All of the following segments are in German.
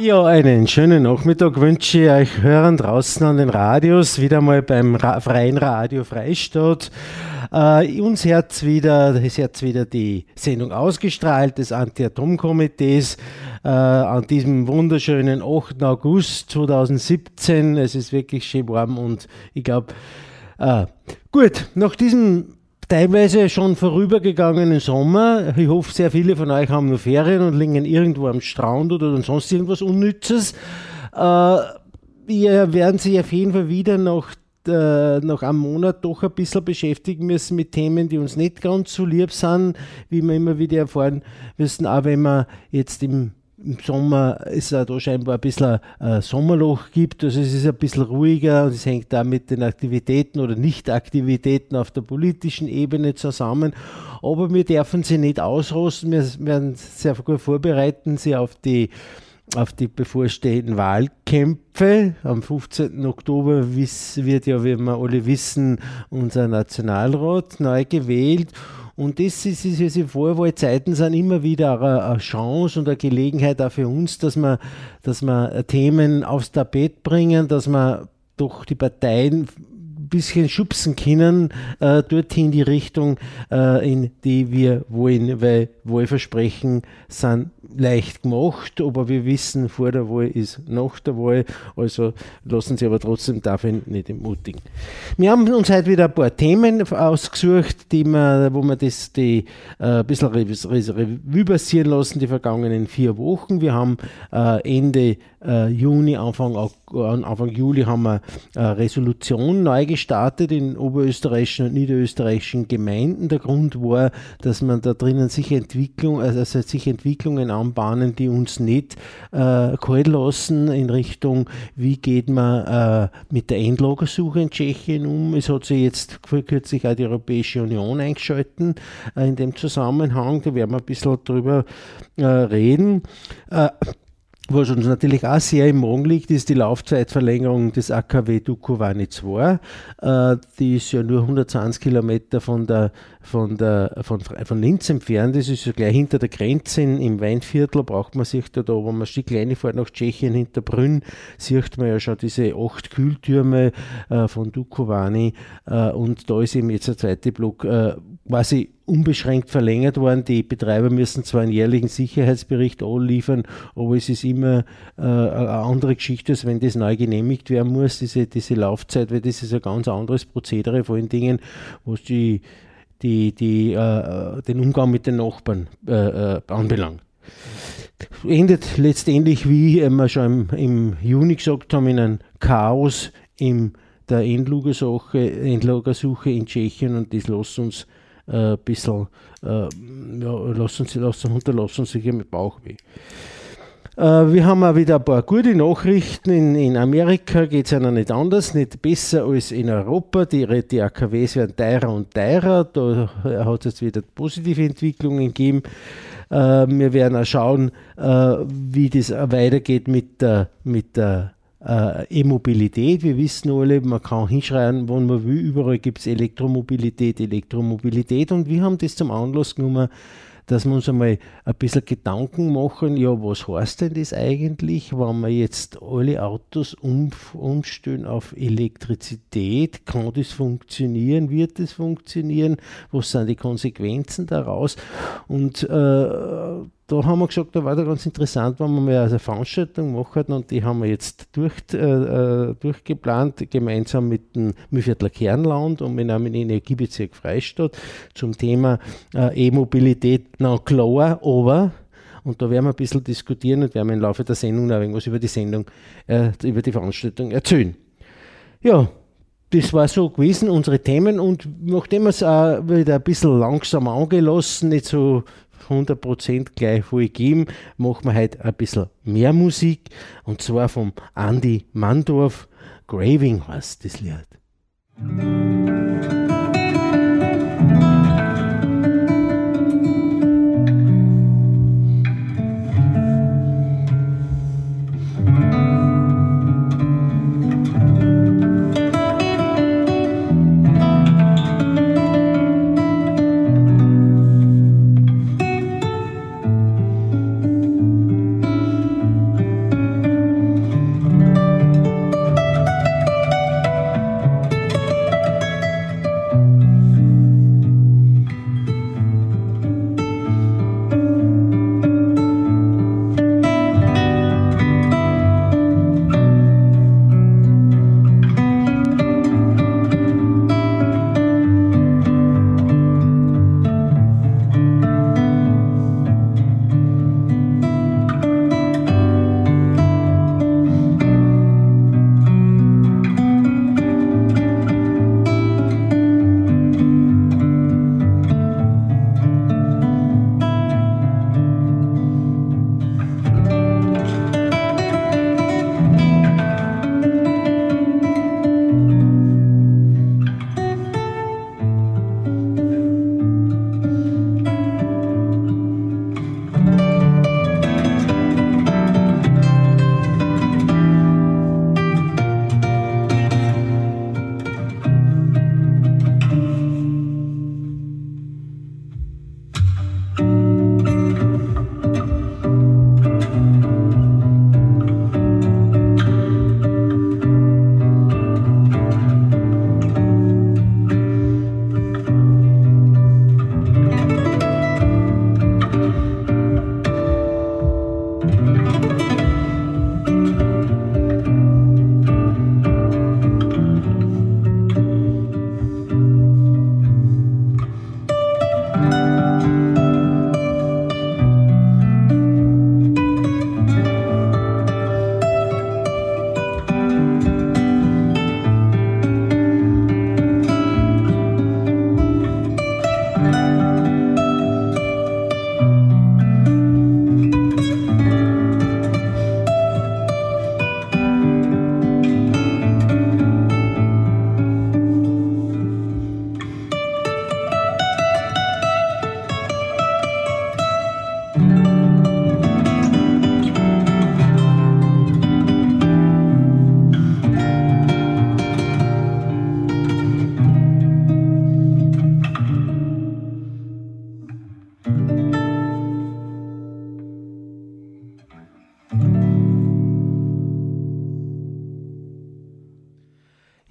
Ja, einen schönen Nachmittag wünsche ich euch Hörern draußen an den Radios, wieder mal beim Ra Freien Radio Freistadt. Äh, uns hat wieder, es hat wieder die Sendung ausgestrahlt des Anti-Atom-Komitees äh, an diesem wunderschönen 8. August 2017. Es ist wirklich schön warm und ich glaube, äh, gut, nach diesem teilweise schon vorübergegangenen Sommer. Ich hoffe, sehr viele von euch haben nur Ferien und liegen irgendwo am Strand oder sonst irgendwas Unnützes. Äh, wir werden sich auf jeden Fall wieder nach äh, nach einem Monat doch ein bisschen beschäftigen müssen mit Themen, die uns nicht ganz so lieb sind, wie wir immer wieder erfahren müssen, auch wenn wir jetzt im im Sommer ist da scheinbar ein bisschen ein Sommerloch gibt. Also es ist ein bisschen ruhiger und es hängt da mit den Aktivitäten oder Nichtaktivitäten auf der politischen Ebene zusammen. Aber wir dürfen sie nicht ausrosten. Wir werden sehr gut vorbereiten, sie auf die auf die bevorstehenden Wahlkämpfe. Am 15. Oktober wird ja, wie wir alle wissen, unser Nationalrat neu gewählt. Und das ist, ist, diese Vorwahlzeiten sind immer wieder eine, Chance und eine Gelegenheit auch für uns, dass wir, dass wir Themen aufs Tapet bringen, dass wir doch die Parteien ein bisschen schubsen können, äh, dorthin die Richtung, äh, in die wir wollen, weil Wahlversprechen sind leicht gemacht, aber wir wissen, vor der Wahl ist nach der Wahl, also lassen Sie aber trotzdem dafür nicht entmutigen. Wir haben uns heute wieder ein paar Themen ausgesucht, die wir, wo wir das die, äh, ein bisschen Revue passieren lassen, die vergangenen vier Wochen. Wir haben äh, Ende äh, Juni, Anfang, Anfang Juli haben wir eine Resolution neu gestartet in oberösterreichischen und niederösterreichischen Gemeinden. Der Grund war, dass man da drinnen sich Entwicklung, also sich Entwicklungen anbahnen, die uns nicht äh, kalt lassen in Richtung, wie geht man äh, mit der Endlagersuche in Tschechien um. Es hat sich jetzt kürzlich auch die Europäische Union eingeschalten äh, in dem Zusammenhang. Da werden wir ein bisschen drüber äh, reden. Was uns natürlich auch sehr im Magen liegt, ist die Laufzeitverlängerung des AKW Dukovany 2. Äh, die ist ja nur 120 Kilometer von, der, von, der, von, von Linz entfernt. Das ist ja gleich hinter der Grenze im Weinviertel. Braucht man sich da, da wenn man die kleine fährt nach Tschechien hinter Brünn, sieht man ja schon diese acht Kühltürme äh, von Dukovany. Äh, und da ist eben jetzt der zweite Block äh, quasi unbeschränkt verlängert worden. Die Betreiber müssen zwar einen jährlichen Sicherheitsbericht liefern, aber es ist immer äh, eine andere Geschichte, als wenn das neu genehmigt werden muss, diese, diese Laufzeit, weil das ist ein ganz anderes Prozedere, vor allen Dingen, was die, die, die, äh, den Umgang mit den Nachbarn äh, äh anbelangt. Endet letztendlich, wie wir schon im, im Juni gesagt haben, in einem Chaos in der Endlagersuche, Endlagersuche in Tschechien und das lässt uns ein äh, bisschen, äh, ja, lassen Sie, lassen, unterlassen Sie hier mit Bauchweh. Äh, wir haben auch wieder ein paar gute Nachrichten. In, in Amerika geht es ja noch nicht anders, nicht besser als in Europa. Die, die AKWs werden teurer und teurer. Da hat es jetzt wieder positive Entwicklungen gegeben. wir werden auch schauen, wie das weitergeht mit der, mit der äh, E-Mobilität. Wir wissen alle, man kann hinschreien, wo man will, überall gibt es Elektromobilität, Elektromobilität. Und wir haben das zum Anlass genommen, dass wir uns einmal ein bisschen Gedanken machen, ja, was heißt denn das eigentlich, wenn wir jetzt alle Autos um, umstellen auf Elektrizität? Kann das funktionieren? Wird das funktionieren? Was sind die Konsequenzen daraus? Und äh, da haben wir gesagt, da war da ganz interessant, wenn wir mal eine Veranstaltung machen und die haben wir jetzt durch, äh, äh durchgeplant, gemeinsam mit dem Mühlviertler Kernland und mit einem Energiebezirk Freistadt zum Thema äh, E-Mobilität, na klar, aber und da werden wir ein bisschen diskutieren und werden im Laufe der Sendung noch irgendwas über die Sendung, äh, über die Veranstaltung erzählen. Ja, das war so gewesen, unsere Themen. Und nachdem wir es auch wieder ein bisschen langsam angelassen, nicht so 100% gleich voll geben, machen wir heute ein bisschen mehr Musik und zwar vom Andy Mandorf. Graving heißt das Lied.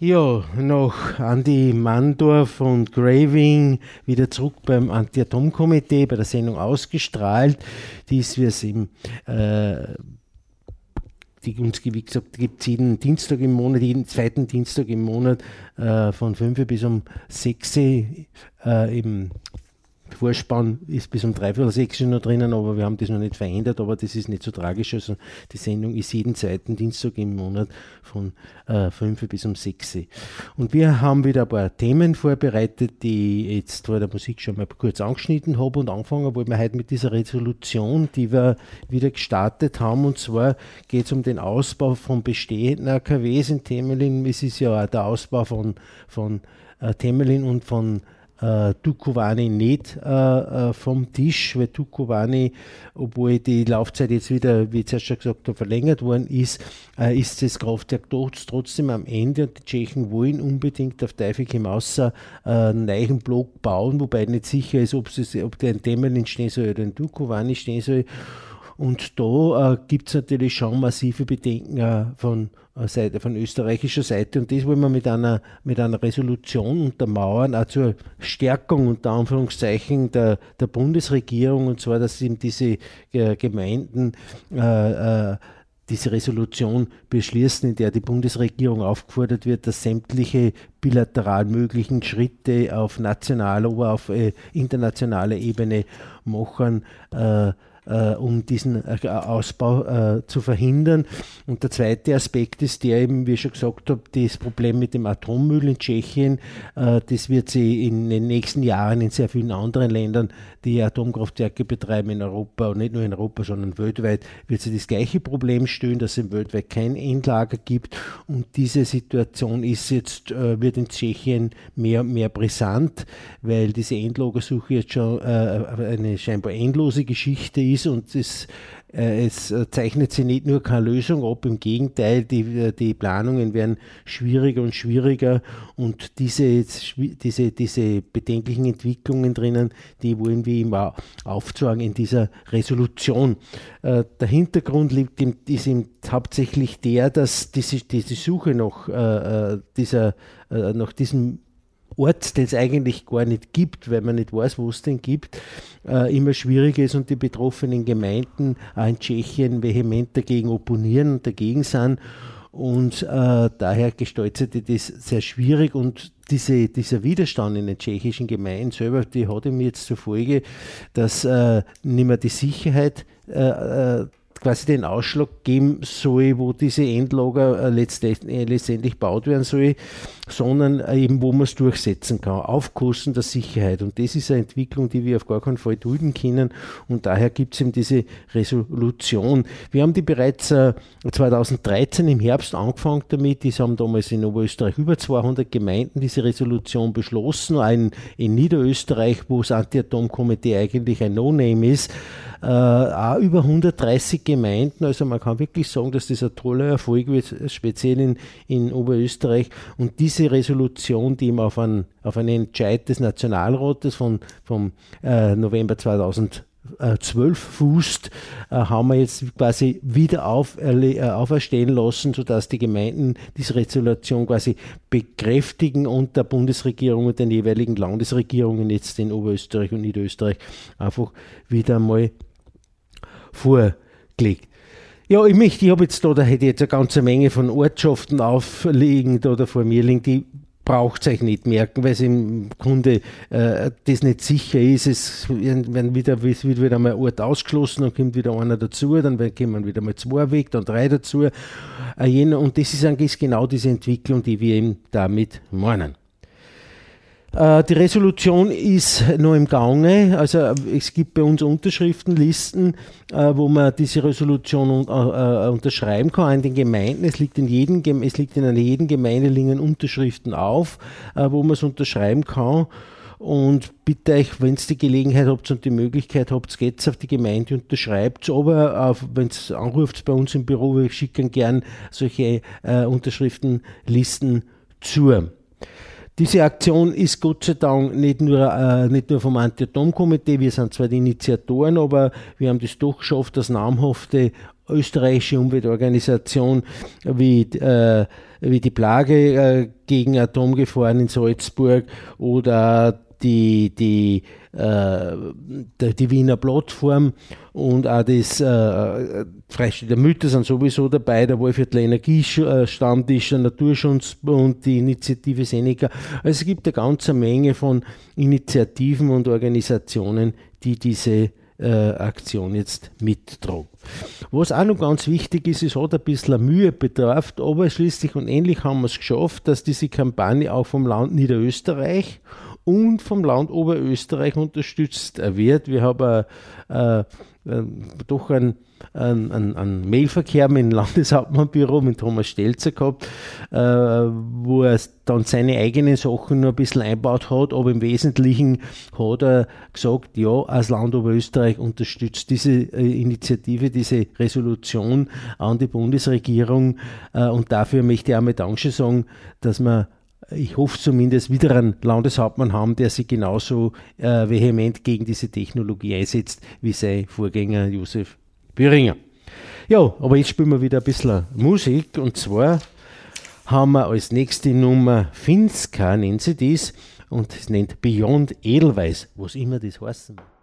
Ja, noch Andi Mandorf und Graving wieder zurück beim Anti-Atom-Komitee, bei der Sendung ausgestrahlt. Die ist, wie es im äh, die uns, wie gesagt, gibt es jeden Dienstag im Monat, jeden zweiten Dienstag im Monat äh, von 5 bis um 6 äh, im Vorspann ist bis um dreiviertel sechs noch drinnen, aber wir haben das noch nicht verändert, aber das ist nicht so tragisch. Also die Sendung ist jeden zweiten Dienstag im Monat von äh, 5 bis um 6. Und wir haben wieder ein paar Themen vorbereitet, die ich jetzt vor der Musik schon mal kurz angeschnitten habe und anfangen wollen wir heute mit dieser Resolution, die wir wieder gestartet haben. Und zwar geht es um den Ausbau von bestehenden AKWs in Temelin. Es ist ja auch der Ausbau von, von äh, Temelin und von äh, Dukovani nicht äh, äh, vom Tisch, weil Dukovani, obwohl die Laufzeit jetzt wieder, wie zuerst schon gesagt verlängert worden ist, äh, ist das Kraftwerk trotzdem am Ende und die Tschechen wollen unbedingt auf Teufel hinaus äh, einen neuen Block bauen, wobei nicht sicher ist, ob, es, ob der in Temelin stehen soll oder in Dukovani stehen soll. Und da äh, gibt es natürlich schon massive Bedenken äh, von, Seite, von österreichischer Seite. Und das wollen wir mit einer, mit einer Resolution untermauern, auch zur Stärkung unter Anführungszeichen der, der Bundesregierung, und zwar, dass eben diese äh, Gemeinden äh, äh, diese Resolution beschließen, in der die Bundesregierung aufgefordert wird, dass sämtliche bilateral möglichen Schritte auf nationaler oder auf äh, internationaler Ebene machen, äh, äh, um diesen äh, Ausbau äh, zu verhindern. Und der zweite Aspekt ist der eben, wie ich schon gesagt habe, das Problem mit dem Atommüll in Tschechien. Äh, das wird sie in den nächsten Jahren in sehr vielen anderen Ländern, die Atomkraftwerke betreiben in Europa und nicht nur in Europa, sondern weltweit, wird sie das gleiche Problem stellen, dass es weltweit kein Endlager gibt. Und diese Situation ist jetzt, wird in Tschechien mehr und mehr brisant, weil diese Endlagersuche jetzt schon eine scheinbar endlose Geschichte ist ist und es, äh, es zeichnet sich nicht nur keine Lösung ab, im Gegenteil, die, äh, die Planungen werden schwieriger und schwieriger und diese, diese, diese bedenklichen Entwicklungen drinnen, die wollen wir immer aufzeigen in dieser Resolution. Äh, der Hintergrund liegt im, ist im, hauptsächlich der, dass diese, diese Suche nach, äh, dieser, äh, nach diesem Ort, den es eigentlich gar nicht gibt, weil man nicht weiß, wo es den gibt, äh, immer schwierig ist und die betroffenen Gemeinden auch in Tschechien vehement dagegen opponieren und dagegen sind. Und äh, daher gestaltet sich das sehr schwierig und diese, dieser Widerstand in den tschechischen Gemeinden selber, die hat ihm jetzt zur Folge, dass äh, nicht mehr die Sicherheit äh, äh quasi den Ausschlag geben soll, wo diese Endlager äh, letztendlich, äh, letztendlich gebaut werden soll, sondern äh, eben wo man es durchsetzen kann, auf Kosten der Sicherheit. Und das ist eine Entwicklung, die wir auf gar keinen Fall dulden können. Und daher gibt es eben diese Resolution. Wir haben die bereits 2013 im Herbst angefangen damit. Die haben damals in Oberösterreich über 200 Gemeinden diese Resolution beschlossen. Ein, in Niederösterreich, wo das Anti-Atom-Komitee eigentlich ein No-Name ist, äh, auch über 130 Gemeinden. Also man kann wirklich sagen, dass das ein toller Erfolg wird, speziell in, in Oberösterreich. Und diese Resolution, die eben auf, ein, auf einen Entscheid des Nationalrates von, vom äh, November 2000 12 fußt, äh, haben wir jetzt quasi wieder auf, äh, auferstehen lassen, sodass die Gemeinden diese Resolution quasi bekräftigen und der Bundesregierung und den jeweiligen Landesregierungen jetzt in Oberösterreich und Niederösterreich einfach wieder mal vorgelegt. Ja, ich möchte, ich habe jetzt da, da hätte ich jetzt eine ganze Menge von Ortschaften aufliegen, da, da vor mir liegen, die braucht euch nicht merken, weil es im Grunde äh, das nicht sicher ist. Es werden wieder, es wird wieder mal ein Ort ausgeschlossen, dann kommt wieder einer dazu, dann kommen wieder mal zwei weg, dann drei dazu. Äh, und das ist eigentlich genau diese Entwicklung, die wir eben damit meinen. Äh, die Resolution ist noch im Gange. Also äh, es gibt bei uns Unterschriftenlisten, äh, wo man diese Resolution unterschreiben kann in den Gemeinden. Es liegt in, jedem, es liegt in einer jeden Gemeinde liegen Unterschriften auf, wo man es unterschreiben kann. Und bitte euch, wenn ihr die Gelegenheit habt und die Möglichkeit habt, geht auf die Gemeinde, unterschreibt aber wenn es anruft bei uns im Büro, wir schicken gern solche äh, Unterschriftenlisten zu. Diese Aktion ist Gott sei Dank nicht nur, äh, nicht nur vom Anti-Atom-Komitee, wir sind zwar die Initiatoren, aber wir haben das doch geschafft, dass namhafte österreichische Umweltorganisation wie, äh, wie die Plage äh, gegen Atomgefahren in Salzburg oder die, die, äh, die Wiener Plattform und auch das äh, Freistaat der Mütter sind sowieso dabei, der Wolfviertler Energiestammtisch, der Naturschutzbund, die Initiative Seneca. Also es gibt eine ganze Menge von Initiativen und Organisationen, die diese äh, Aktion jetzt mittragen. Was auch noch ganz wichtig ist, es hat ein bisschen Mühe bedarf, aber schließlich und endlich haben wir es geschafft, dass diese Kampagne auch vom Land Niederösterreich und vom Land Oberösterreich unterstützt wird. Wir haben äh, äh, doch einen ein, ein, Mailverkehr mit dem Landeshauptmannbüro, mit Thomas Stelzer gehabt, äh, wo er dann seine eigenen Sachen nur ein bisschen einbaut hat, aber im Wesentlichen hat er gesagt, ja, als Land Oberösterreich unterstützt diese äh, Initiative, diese Resolution an die Bundesregierung äh, und dafür möchte ich auch mit Dankeschön sagen, dass wir ich hoffe zumindest, wieder einen Landeshauptmann haben, der sich genauso äh, vehement gegen diese Technologie einsetzt wie sein Vorgänger Josef Büringer. Ja, aber jetzt spielen wir wieder ein bisschen Musik und zwar haben wir als nächste Nummer Finska, nennt sie das, und es nennt Beyond Edelweiß, was immer das heißen mag.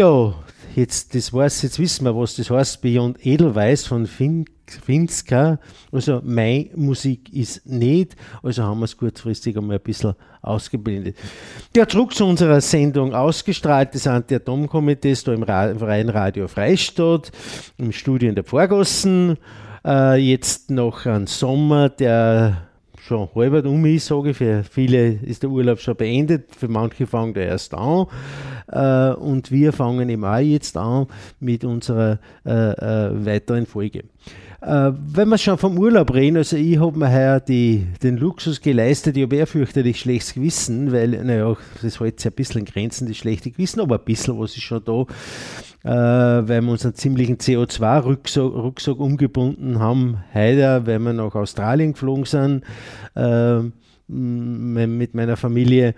Ja, jetzt, das weiß, jetzt wissen wir, was das heißt, Beyond Edelweiß von Finn Finska. Also meine Musik ist nicht, also haben wir es kurzfristig einmal ein bisschen ausgeblendet. Ja, zurück zu unserer Sendung ausgestrahlt des Anti-Atom-Komitees da im Freien Radio Freistadt, im Studio in der Vorgossen. Äh, jetzt noch ein Sommer, der schon halb um ist, sage ich. Für viele ist der Urlaub schon beendet, für manche fangen der erst an. Äh, und wir fangen im Mai jetzt an mit unserer äh, äh, weiteren Folge. Äh, wenn wir schon vom Urlaub reden, also ich habe mir heuer die, den Luxus geleistet, ich habe eher fürchterlich schlechtes Gewissen, weil, naja, das hält sich ein bisschen in Grenzen, das schlechte Gewissen, aber ein bisschen was ist schon da, äh, weil wir unseren ziemlichen CO2-Rucksack umgebunden haben, heute, weil wir nach Australien geflogen sind, äh, mit meiner Familie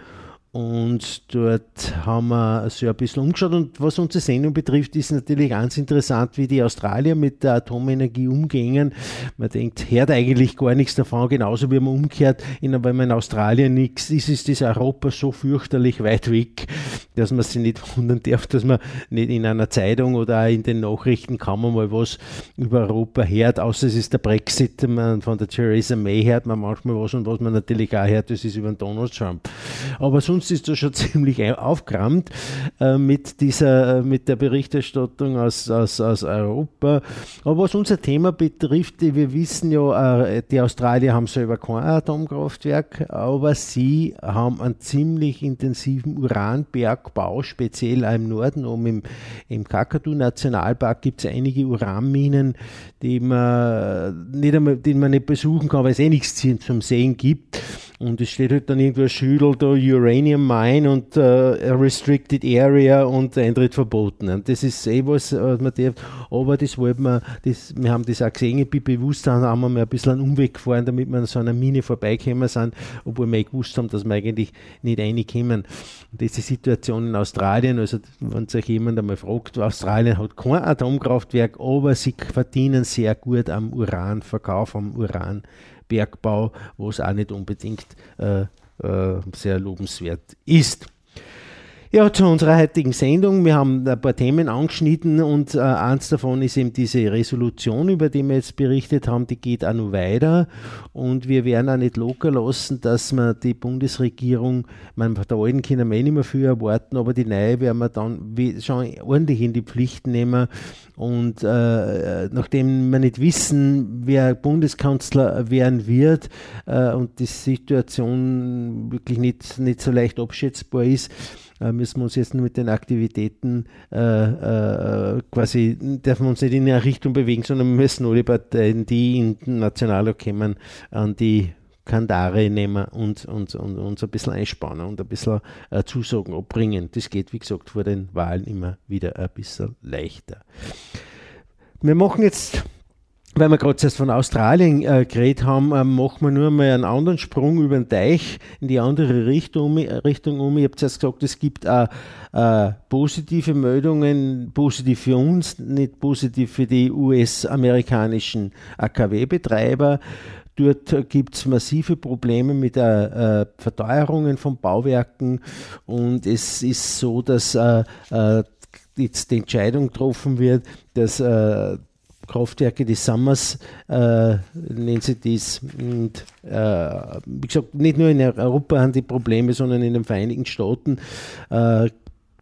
und dort haben wir so ein bisschen umgeschaut. Und was unsere Sendung betrifft, ist natürlich ganz interessant, wie die Australier mit der Atomenergie umgehen. Man denkt, hört eigentlich gar nichts davon, genauso wie man umkehrt, wenn man in Australien nichts ist, ist das Europa so fürchterlich weit weg, dass man sich nicht wundern darf, dass man nicht in einer Zeitung oder in den Nachrichten man mal was über Europa hört, außer es ist der Brexit, man von der Theresa May hört man manchmal was und was man natürlich auch hört, das ist über Donald Trump. Aber sonst sonst ist das schon ziemlich aufgerammt äh, mit, dieser, äh, mit der Berichterstattung aus, aus, aus Europa. Aber was unser Thema betrifft, wir wissen ja, äh, die Australier haben selber kein Atomkraftwerk, aber sie haben einen ziemlich intensiven Uranbergbau, speziell im Norden, um im, im Kakadu-Nationalpark gibt es einige Uranminen, die man, nicht einmal, die man nicht besuchen kann, weil es eh nichts zum Sehen gibt. Und es steht halt dann irgendwo Schüdel da Uranium Mine und äh, Restricted Area und Eintritt verboten. Und das ist eh was, was man darf. Aber das wollten wir, das, wir haben das auch gesehen, ich bin bewusst, dann haben wir mal ein bisschen einen Umweg gefahren, damit wir an so einer Mine vorbeikommen sind, obwohl wir eh gewusst haben, dass wir eigentlich nicht reinkommen. Und das ist die Situation in Australien, also wenn sich jemand einmal fragt, Australien hat kein Atomkraftwerk, aber sie verdienen sehr gut am Uranverkauf, am Uran. Bergbau, was auch nicht unbedingt äh, äh, sehr lobenswert ist. Ja, zu unserer heutigen Sendung. Wir haben ein paar Themen angeschnitten und äh, eins davon ist eben diese Resolution, über die wir jetzt berichtet haben, die geht auch noch weiter. Und wir werden auch nicht locker lassen, dass wir die Bundesregierung, man der alten können wir eh nicht mehr viel erwarten, aber die neue werden wir dann schon ordentlich in die Pflicht nehmen. Und äh, nachdem wir nicht wissen, wer Bundeskanzler werden wird äh, und die Situation wirklich nicht, nicht so leicht abschätzbar ist, äh, müssen wir uns jetzt mit den Aktivitäten äh, äh, quasi, dürfen wir uns nicht in eine Richtung bewegen, sondern wir müssen alle Parteien, die international kommen, an die Kandare nehmen und, und, und uns ein bisschen einspannen und ein bisschen äh, Zusagen abbringen. Das geht, wie gesagt, vor den Wahlen immer wieder ein bisschen leichter. Wir machen jetzt weil wir gerade erst von Australien äh, geredet haben, äh, machen wir nur mal einen anderen Sprung über den Teich in die andere Richtung, Richtung um. Ich habe zuerst gesagt, es gibt äh, äh, positive Meldungen, positiv für uns, nicht positiv für die US-amerikanischen AKW-Betreiber. Dort gibt es massive Probleme mit der äh, Verteuerungen von Bauwerken und es ist so, dass äh, äh, jetzt die Entscheidung getroffen wird, dass äh, Kraftwerke des Sommers, äh, nennen sie das. Und äh, wie gesagt, nicht nur in Europa haben die Probleme, sondern in den Vereinigten Staaten. Äh,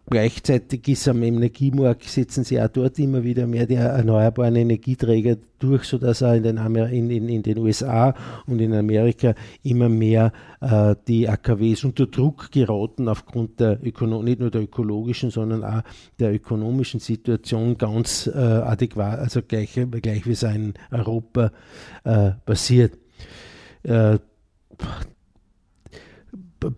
Gleichzeitig ist am Energiemarkt, setzen sie auch dort immer wieder mehr die erneuerbaren Energieträger durch, sodass auch in den, in, in, in den USA und in Amerika immer mehr äh, die AKWs unter Druck geraten aufgrund der Ökono nicht nur der ökologischen, sondern auch der ökonomischen Situation ganz äh, adäquat, also gleich, gleich wie es in Europa äh, passiert.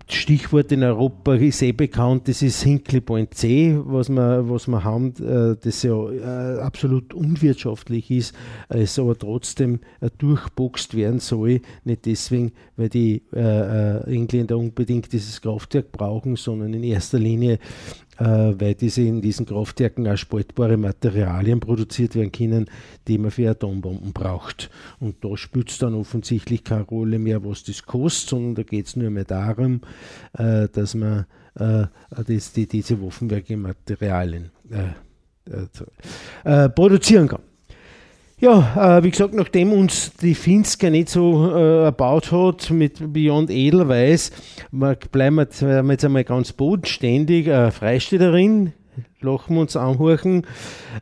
Stichwort in Europa ist eh bekannt, das ist Hinkley Point C, was wir, was wir haben, äh, das ja äh, absolut unwirtschaftlich ist, es aber trotzdem äh, durchboxt werden soll. Nicht deswegen, weil die Engländer unbedingt dieses Kraftwerk brauchen, sondern in erster Linie, weil diese in diesen Kraftwerken auch spaltbare Materialien produziert werden können, die man für Atombomben braucht. Und da spielt es dann offensichtlich keine Rolle mehr, was das kostet, sondern da geht es nur mehr darum, äh, dass man äh, das, die, diese Waffenwerke Materialien äh, äh, produzieren kann. Ja, äh, wie gesagt, nachdem uns die Finska nicht so äh, erbaut hat mit Beyond Edelweiß, bleiben wir jetzt einmal ganz bodenständig. Äh, Freistädterin, lachen wir uns anhören.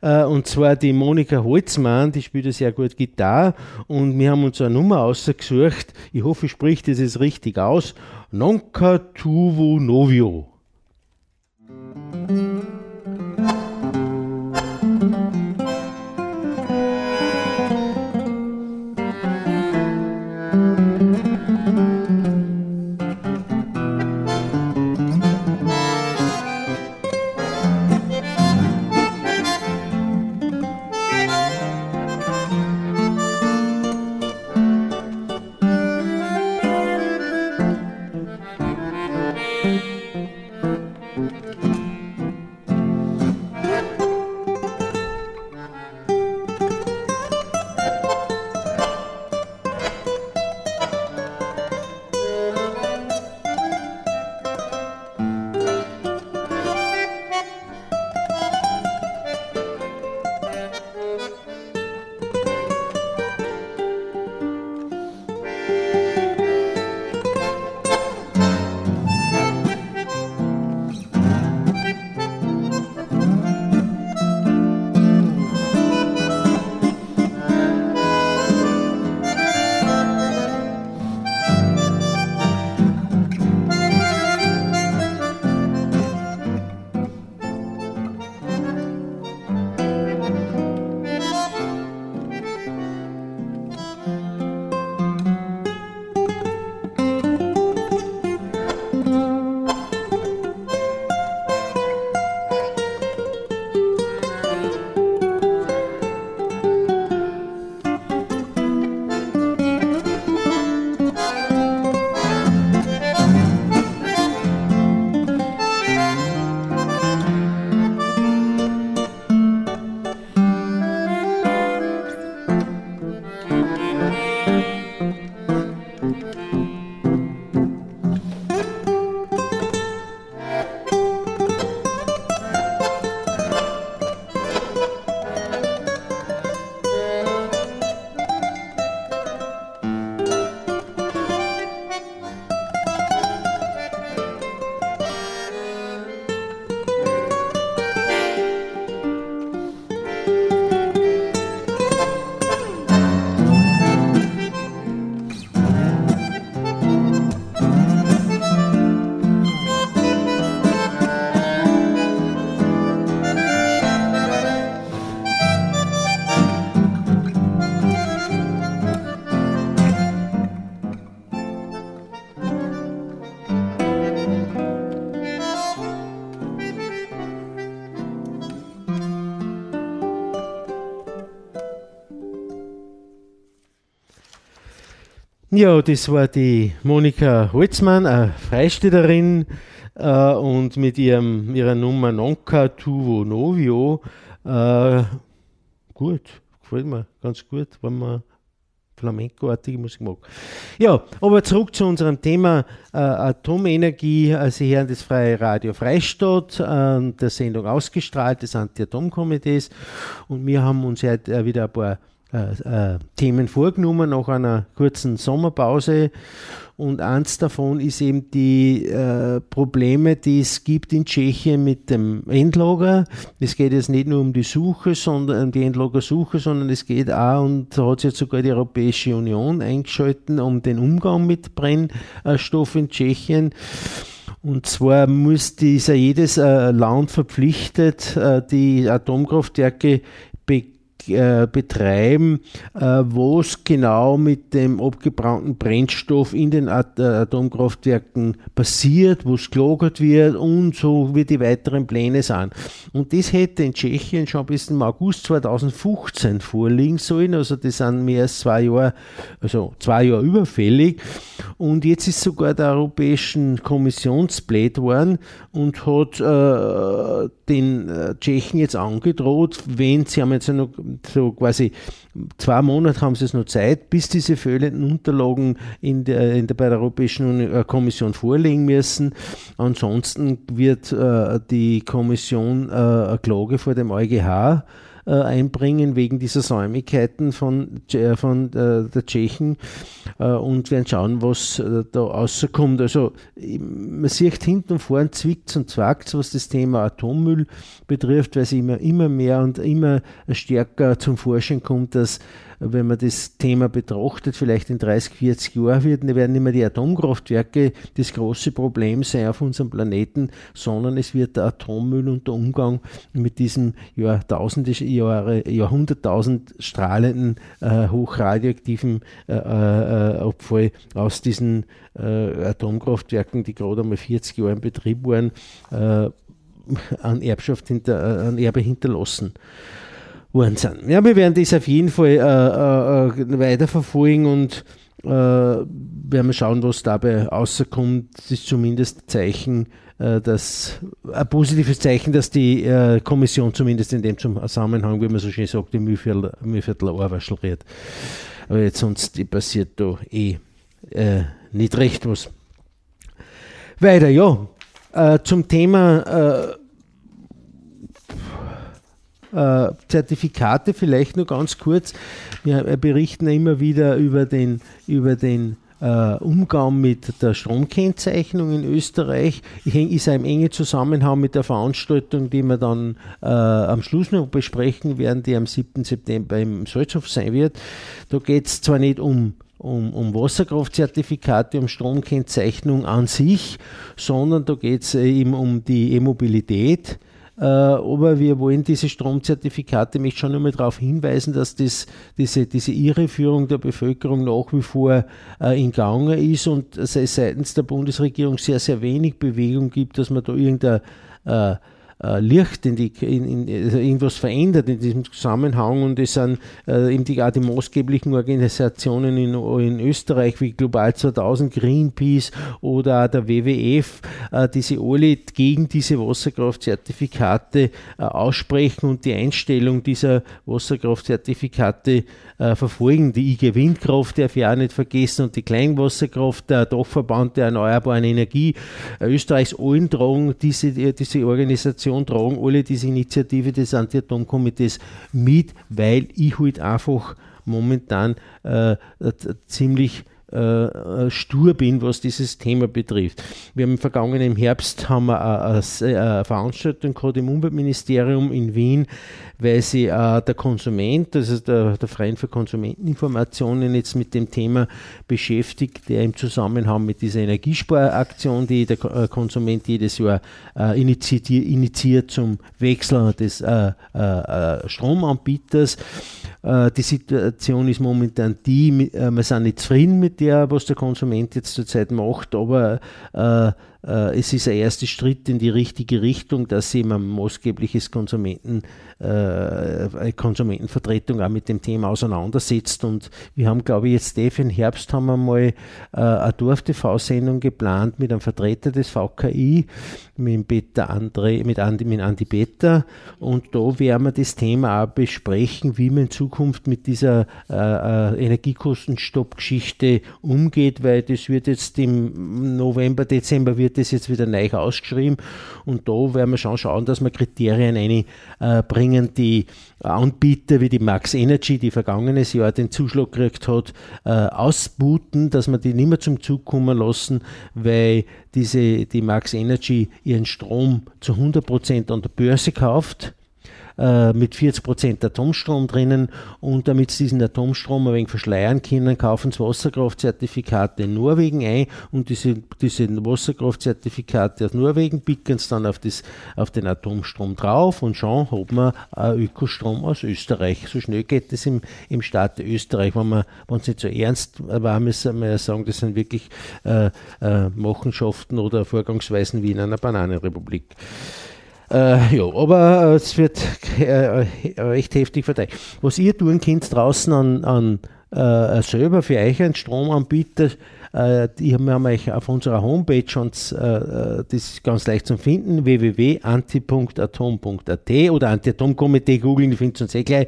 Äh, und zwar die Monika Holzmann, die spielt sehr gut Gitarre. Und wir haben uns eine Nummer ausgesucht. Ich hoffe, ich spreche das jetzt richtig aus. Nonca Tuvo Novio. Ja, das war die Monika Holzmann, eine Freistädterin äh, und mit ihrem, ihrer Nummer Nonca Tuvo Novio. Äh, gut, gefällt mir ganz gut, wenn man Flamenco-artige Musik mag. Ja, aber zurück zu unserem Thema äh, Atomenergie. Sie hören das Freie Radio Freistadt, äh, der Sendung ausgestrahlt des Anti-Atom-Komitees. Und wir haben uns heute äh, wieder ein paar äh, äh, Themen vorgenommen nach einer kurzen Sommerpause. Und eins davon ist eben die äh, Probleme, die es gibt in Tschechien mit dem Endlager. Es geht jetzt nicht nur um die Suche, sondern um die Endlagersuche, sondern es geht auch, und da hat sich jetzt sogar die Europäische Union eingeschalten, um den Umgang mit Brennstoff in Tschechien. Und zwar muss dieser jedes äh, Land verpflichtet, äh, die Atomkraftwerke äh, betreiben, äh, wo es genau mit dem abgebrannten Brennstoff in den äh, Atomkraftwerken passiert, wo es gelagert wird und so wie die weiteren Pläne sind. Und das hätte in Tschechien schon bis im August 2015 vorliegen sollen, also das sind mehr als zwei Jahre, also zwei Jahre überfällig. Und jetzt ist sogar der Europäischen Kommission spät worden und hat äh, den äh, Tschechen jetzt angedroht, wenn sie haben jetzt noch so quasi zwei Monate haben sie es noch Zeit, bis diese fehlenden Unterlagen in der, in der, bei der Europäischen äh, Kommission vorliegen müssen. Ansonsten wird äh, die Kommission äh, eine Klage vor dem EuGH äh, einbringen wegen dieser Säumigkeiten von, äh, von äh, der Tschechen äh, und werden schauen, was äh, da rauskommt. Also man sieht hinten und vorn zwickt und zwackt, was das Thema Atommüll betrifft, weil es immer, immer mehr und immer stärker zum Vorschein kommt, dass wenn man das Thema betrachtet, vielleicht in 30, 40 Jahren wird, werden nicht mehr die Atomkraftwerke das große Problem sein auf unserem Planeten, sondern es wird der Atommüll und der Umgang mit diesem ja, tausende Jahre, Jahrhunderttausend strahlenden, äh, hochradioaktiven äh, äh, Abfall aus diesen äh, Atomkraftwerken, die gerade einmal 40 Jahre in Betrieb waren, äh, an Erbschaft hinter, äh, an Erbe hinterlassen worden sind. Ja, wir werden das auf jeden Fall äh, äh, weiterverfolgen und äh, werden schauen, was dabei rauskommt. Das ist zumindest ein Zeichen, äh, dass, ein positives Zeichen, dass die äh, Kommission zumindest in dem Zusammenhang, wie man so schön sagt, die Mühlviertel, Mühlviertel redet. Aber jetzt sonst passiert da eh äh, nicht recht was. Weiter, ja. Äh, zum Thema äh, Zertifikate vielleicht nur ganz kurz. Wir berichten immer wieder über den, über den Uh, Umgang mit der Stromkennzeichnung in Österreich ich, ist ein enger Zusammenhang mit der Veranstaltung, die wir dann uh, am Schluss noch besprechen werden, die am 7. September im Salzhof sein wird. Da geht es zwar nicht um um, um Wasserkraftzertifikate, um Stromkennzeichnung an sich, sondern da geht es eben um die E-Mobilität äh, aber wir wollen diese Stromzertifikate, mich schon einmal darauf hinweisen, dass das, diese, diese Irreführung der Bevölkerung nach wie vor äh, in Gange ist und es seitens der Bundesregierung sehr, sehr wenig Bewegung gibt, dass man da irgendeine äh, Licht in die, in, in, also irgendwas verändert in diesem Zusammenhang und es sind äh, eben die, auch die maßgeblichen Organisationen in, in Österreich wie Global 2000, Greenpeace oder der WWF, äh, die sich alle gegen diese Wasserkraftzertifikate äh, aussprechen und die Einstellung dieser Wasserkraftzertifikate äh, verfolgen. Die IG Windkraft darf ich auch nicht vergessen und die Kleinwasserkraft, der Dachverband der erneuerbaren Energie äh, Österreichs allen tragen diese, diese Organisation Organisation tragen alle diese Initiative des Anti-Atom-Komitees mit, weil ich halt einfach momentan äh, ziemlich äh, äh, stur bin, was dieses Thema betrifft. Wir haben im vergangenen Herbst haben wir eine, eine Veranstaltung gehabt im Umweltministerium in Wien, weil sich äh, der Konsument, also der, der Verein für Konsumenteninformationen, jetzt mit dem Thema beschäftigt, der im Zusammenhang mit dieser Energiesparaktion, die der äh, Konsument jedes Jahr äh, initiiert, initiiert, zum Wechsel des äh, äh, Stromanbieters. Äh, die Situation ist momentan die, wir sind nicht zufrieden mit der, was der Konsument jetzt zurzeit macht, aber äh, es ist ein erster Schritt in die richtige Richtung, dass sich ein maßgebliches Konsumenten, äh, Konsumentenvertretung auch mit dem Thema auseinandersetzt. Und wir haben, glaube ich, jetzt eh für den Herbst haben wir mal äh, eine Dorf-TV-Sendung geplant mit einem Vertreter des VKI, mit Peter André, mit Andi, mit Andi Peter. Und da werden wir das Thema auch besprechen, wie man in Zukunft mit dieser äh, äh Energiekostenstopp-Geschichte umgeht, weil das wird jetzt im November, Dezember wird das jetzt wieder neu ausgeschrieben. Und da werden wir schon schauen, dass wir Kriterien einbringen, äh, die Anbieter wie die Max Energy, die vergangenes Jahr den Zuschlag gekriegt hat, äh, ausbuten, dass wir die nicht mehr zum Zug kommen lassen, weil diese, die Max Energy ihren Strom zu 100% an der Börse kauft äh, mit 40% Atomstrom drinnen und damit sie diesen Atomstrom ein wenig verschleiern können, kaufen sie Wasserkraftzertifikate in Norwegen ein und diese, diese Wasserkraftzertifikate aus Norwegen picken es dann auf, das, auf den Atomstrom drauf und schon hat man Ökostrom aus Österreich. So schnell geht es im, im Staat Österreich, wenn man es nicht so ernst war, müssen wir sagen, das sind wirklich äh, äh, Machenschaften oder Vorgangsweisen wie in einer Bananenrepublik. Äh, ja, aber äh, es wird äh, recht heftig verteilt. Was ihr tun könnt draußen an, an äh, selber für euch einen Stromanbieter Äh, die haben wir euch auf unserer Homepage und äh, das ist ganz leicht zu finden, www.anti.atom.at oder Anti-Atom-Komitee googeln, die finden es uns eh gleich.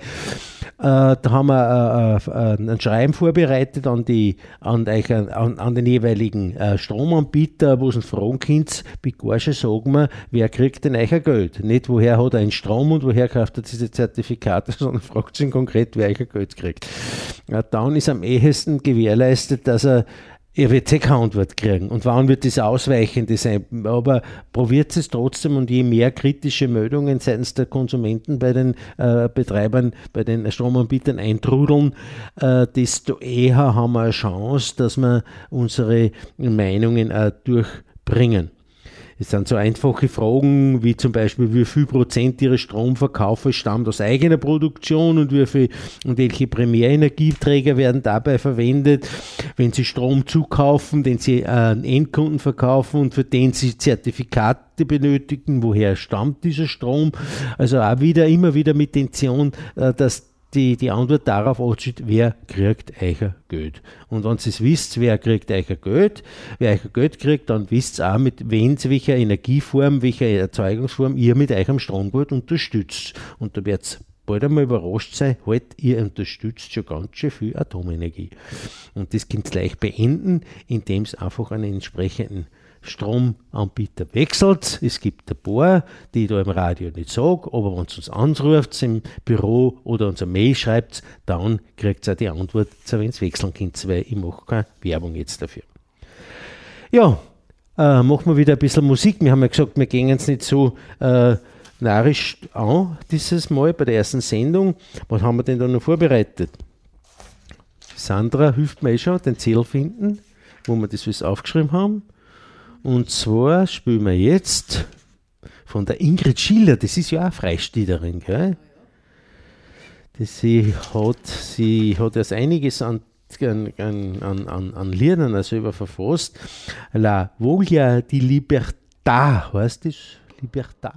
Äh, da haben wir äh, äh, ein Schreiben vorbereitet an, die, an, an, an den jeweiligen Stromanbieter, wo es ein fragen könnt, bei Gorge sagen wir, wer kriegt denn euch Geld? Nicht, woher hat er einen Strom und woher kauft er diese Zertifikate, sondern fragt sich konkret, wer euch Geld kriegt. Dann ist am ehesten gewährleistet, dass er Ihr wird eh keine Antwort kriegen. Und wann wird das Ausweichende sein? Aber probiert es trotzdem und je mehr kritische Meldungen seitens der Konsumenten bei den äh, Betreibern, bei den Stromanbietern eintrudeln, äh, desto eher haben wir eine Chance, dass wir unsere Meinungen äh, durchbringen. Es sind so einfache Fragen wie zum Beispiel, wie viel Prozent Ihres Stromverkaufes stammt aus eigener Produktion und wie viel und welche Primärenergieträger werden dabei verwendet, wenn Sie Strom zukaufen, den Sie an Endkunden verkaufen und für den Sie Zertifikate benötigen, woher stammt dieser Strom? Also auch wieder immer wieder mit Intention, äh, dass die, die Antwort darauf aussieht, wer kriegt euer Geld. Und wenn ihr es wisst, wer kriegt euer Geld, wer euer Geld kriegt, dann wisst ihr auch, mit welcher Energieform, welcher Erzeugungsform ihr mit eurem Stromgeld unterstützt. Und da ihr bald einmal überrascht sein, halt, ihr unterstützt schon ganz schön viel Atomenergie. Und das könnt ihr gleich beenden, indem es einfach einen entsprechenden Stromanbieter wechselt. Es gibt ein paar, die ich da im Radio nicht sage, aber wenn es uns anruft im Büro oder uns eine Mail schreibt, dann kriegt ihr die Antwort, wenn es wechseln könnt, weil ich mache keine Werbung jetzt dafür. Ja, äh, machen wir wieder ein bisschen Musik. Wir haben ja gesagt, wir gehen jetzt nicht so äh, narrisch an dieses Mal bei der ersten Sendung. Was haben wir denn da noch vorbereitet? Sandra hilft mir eh schon, den Zettel finden, wo wir das alles aufgeschrieben haben. Und zwar spielen wir jetzt von der Ingrid Schiller, das ist ja auch Freistädterin, gell? Das sie hat, sie hat erst einiges an, an, an, an, an Liedern also über verfasst. La Voglia di Libertà, heißt das? Libertà?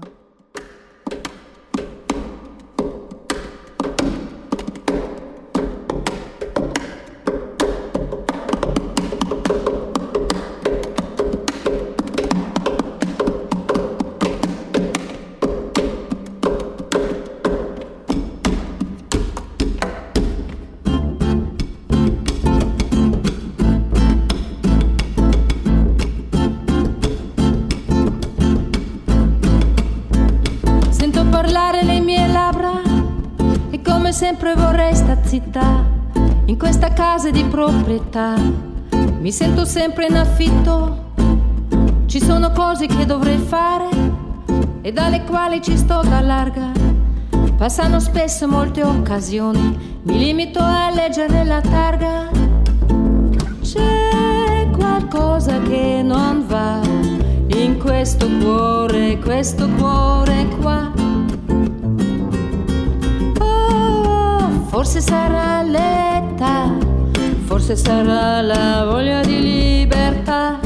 Mi sento sempre in affitto, ci sono cose che dovrei fare e dalle quali ci sto da larga. Passano spesso molte occasioni, mi limito a leggere la targa. C'è qualcosa che non va in questo cuore, questo cuore qua Forse sarà l'età, forse sarà la voglia di libertà.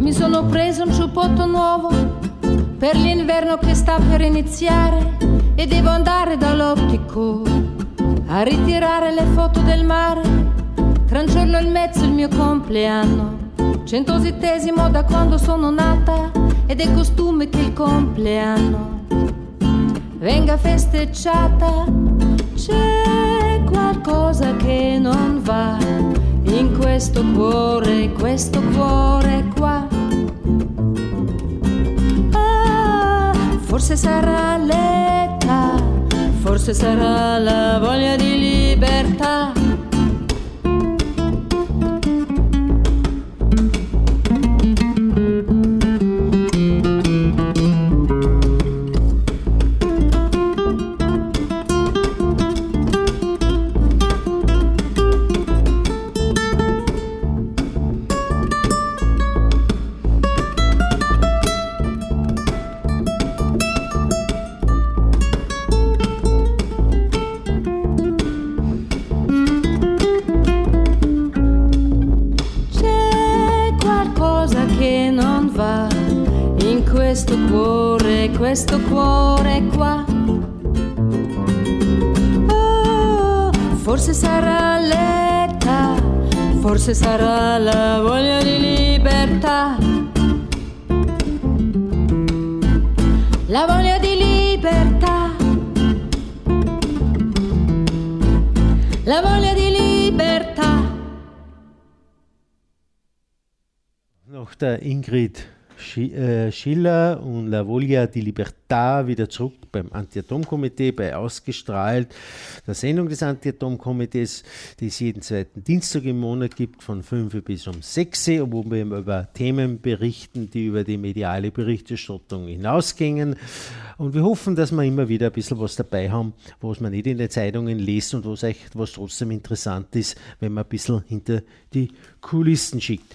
Mi sono preso un ciuppotto nuovo per l'inverno che sta per iniziare e devo andare dall'ottico a ritirare le foto del mare. Tra un giorno e mezzo il mio compleanno Centositesimo da quando sono nata ed è costume che il compleanno venga festeggiata. C'è qualcosa che non va in questo cuore, questo cuore qua. Ah, forse sarà l'età, forse sarà la voglia di libertà forse sarà l'età, forse sarà la voglia di libertà. La voglia di libertà. La voglia di libertà. Noch der Ingrid Schiller und La Voglia di Libertà wieder zurück beim Anti-Atom-Komitee, bei Ausgestrahlt, der Sendung des Anti-Atom-Komitees, die es jeden zweiten Dienstag im Monat gibt, von 5 bis um 6 Uhr, wo wir über Themen berichten, die über die mediale Berichterstattung hinausgingen. Und wir hoffen, dass wir immer wieder ein bisschen was dabei haben, was man nicht in den Zeitungen liest und was, echt, was trotzdem interessant ist, wenn man ein bisschen hinter die Kulissen schickt.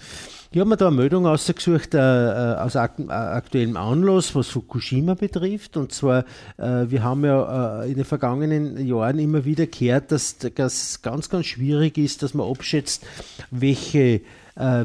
Ich habe mir da eine Meldung ausgesucht äh, äh aus ak äh, aktuellem Anlass, was Fukushima betrifft. Und zwar, äh, wir haben ja äh, in den vergangenen Jahren immer wieder gehört, dass das ganz, ganz schwierig ist, dass man abschätzt, welche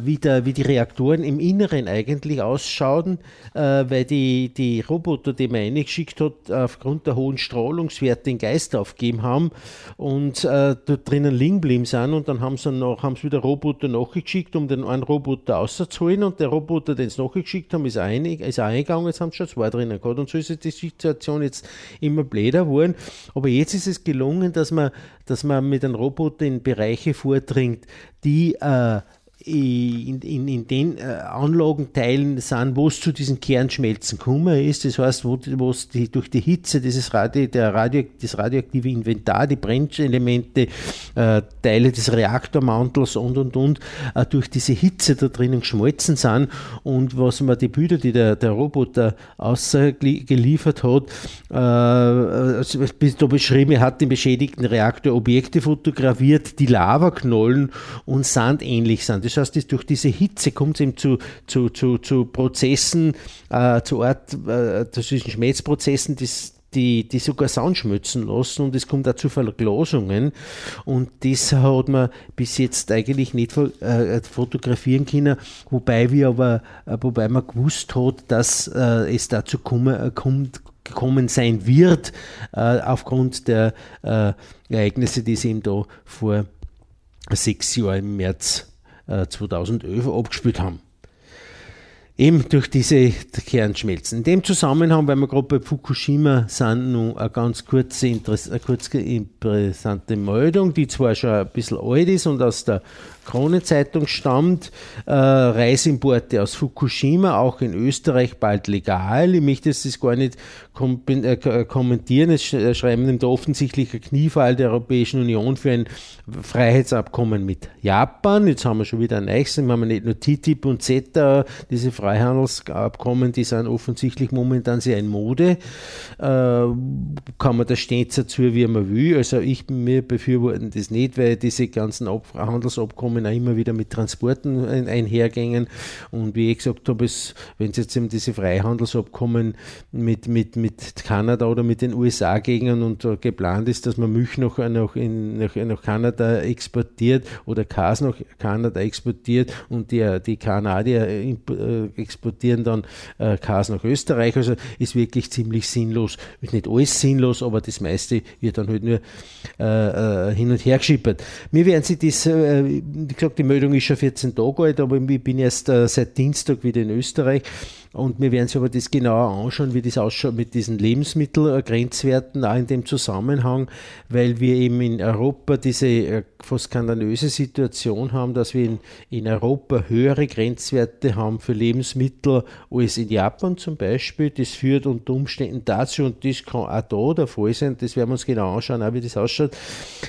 wie, der, wie die Reaktoren im Inneren eigentlich ausschauen, äh, weil die, die Roboter, die man eingeschickt hat, aufgrund der hohen Strahlungswerte den Geist aufgegeben haben und äh, dort drinnen liegen geblieben sind und dann haben sie, noch, haben sie wieder Roboter nachgeschickt, um den einen Roboter auszuholen und der Roboter, den sie nachgeschickt haben, ist, ein, ist eingegangen, jetzt haben sie schon zwei drinnen gehabt und so ist die Situation jetzt immer bläder geworden. Aber jetzt ist es gelungen, dass man, dass man mit einem Roboter in Bereiche vordringt, die äh, in, in, in den äh, Anlagenteilen sind, wo es zu diesen Kernschmelzen gekommen ist. Das heißt, wo, wo durch die Hitze dieses Radio, der Radio, das radioaktive Inventar, die Brennelemente, äh, Teile des Reaktormantels und und und, äh, durch diese Hitze da drinnen geschmolzen sind. Und was man die Bilder, die der, der Roboter ausgeliefert hat, äh, also, da beschrieben, er hat den beschädigten Reaktor Objekte fotografiert, die Lavaknollen und sandähnlich sind. Das das heißt, durch diese Hitze kommt es eben zu, zu, zu, zu Prozessen, äh, zu Art, äh, zwischen Schmelzprozessen, das, die, die sogar Sound schmützen lassen und es kommt auch zu Verglasungen. Und das hat man bis jetzt eigentlich nicht äh, fotografieren können, wobei wir aber, äh, wobei man gewusst hat, dass äh, es dazu kommt, gekommen sein wird, aufgrund der Ereignisse, die es eben da vor sechs Jahren im März 2011 äh, abgespielt haben. Eben durch diese Kernschmelzen. In dem Zusammenhang, weil wir gerade bei Fukushima sind, noch eine ganz kurze, eine kurze interessante Meldung, die zwar schon ein bisschen alt ist und aus der Krone-Zeitung stammt. Äh, Reisimporte aus Fukushima, auch in Österreich bald legal. Ich möchte das gar nicht kom äh, kommentieren. Es äh, schreiben da offensichtlich ein Kniefall der Europäischen Union für ein Freiheitsabkommen mit Japan. Jetzt haben wir schon wieder ein nächstes. Wir haben nicht nur TTIP und CETA, diese Freihandelsabkommen, die sind offensichtlich momentan sehr in Mode. Äh, kann man da stets dazu, wie man will. Also ich, mir befürworten das nicht, weil diese ganzen Ab Handelsabkommen kommen auch immer wieder mit Transporten einhergängen. Und wie ich gesagt habe, wenn es jetzt eben diese Freihandelsabkommen mit, mit, mit Kanada oder mit den USA gingen und uh, geplant ist, dass man Milch noch, noch, in, nach, nach Kanada exportiert oder Kas nach Kanada exportiert und die, die Kanadier äh, exportieren dann äh, Kas nach Österreich. Also ist wirklich ziemlich sinnlos. Nicht alles sinnlos, aber das meiste wird dann halt nur äh, äh hin und her geschippert. Mir werden Sie das äh, wie gesagt, die Meldung ist schon 14 Tage alt, aber ich bin erst äh, seit Dienstag wieder in Österreich. Und wir werden uns aber das genauer anschauen, wie das ausschaut mit diesen Lebensmittelgrenzwerten, auch in dem Zusammenhang, weil wir eben in Europa diese äh, fast skandalöse Situation haben, dass wir in, in Europa höhere Grenzwerte haben für Lebensmittel als in Japan zum Beispiel. Das führt unter Umständen dazu, und das kann auch da der Fall sein, das werden wir uns genau anschauen, auch wie das ausschaut,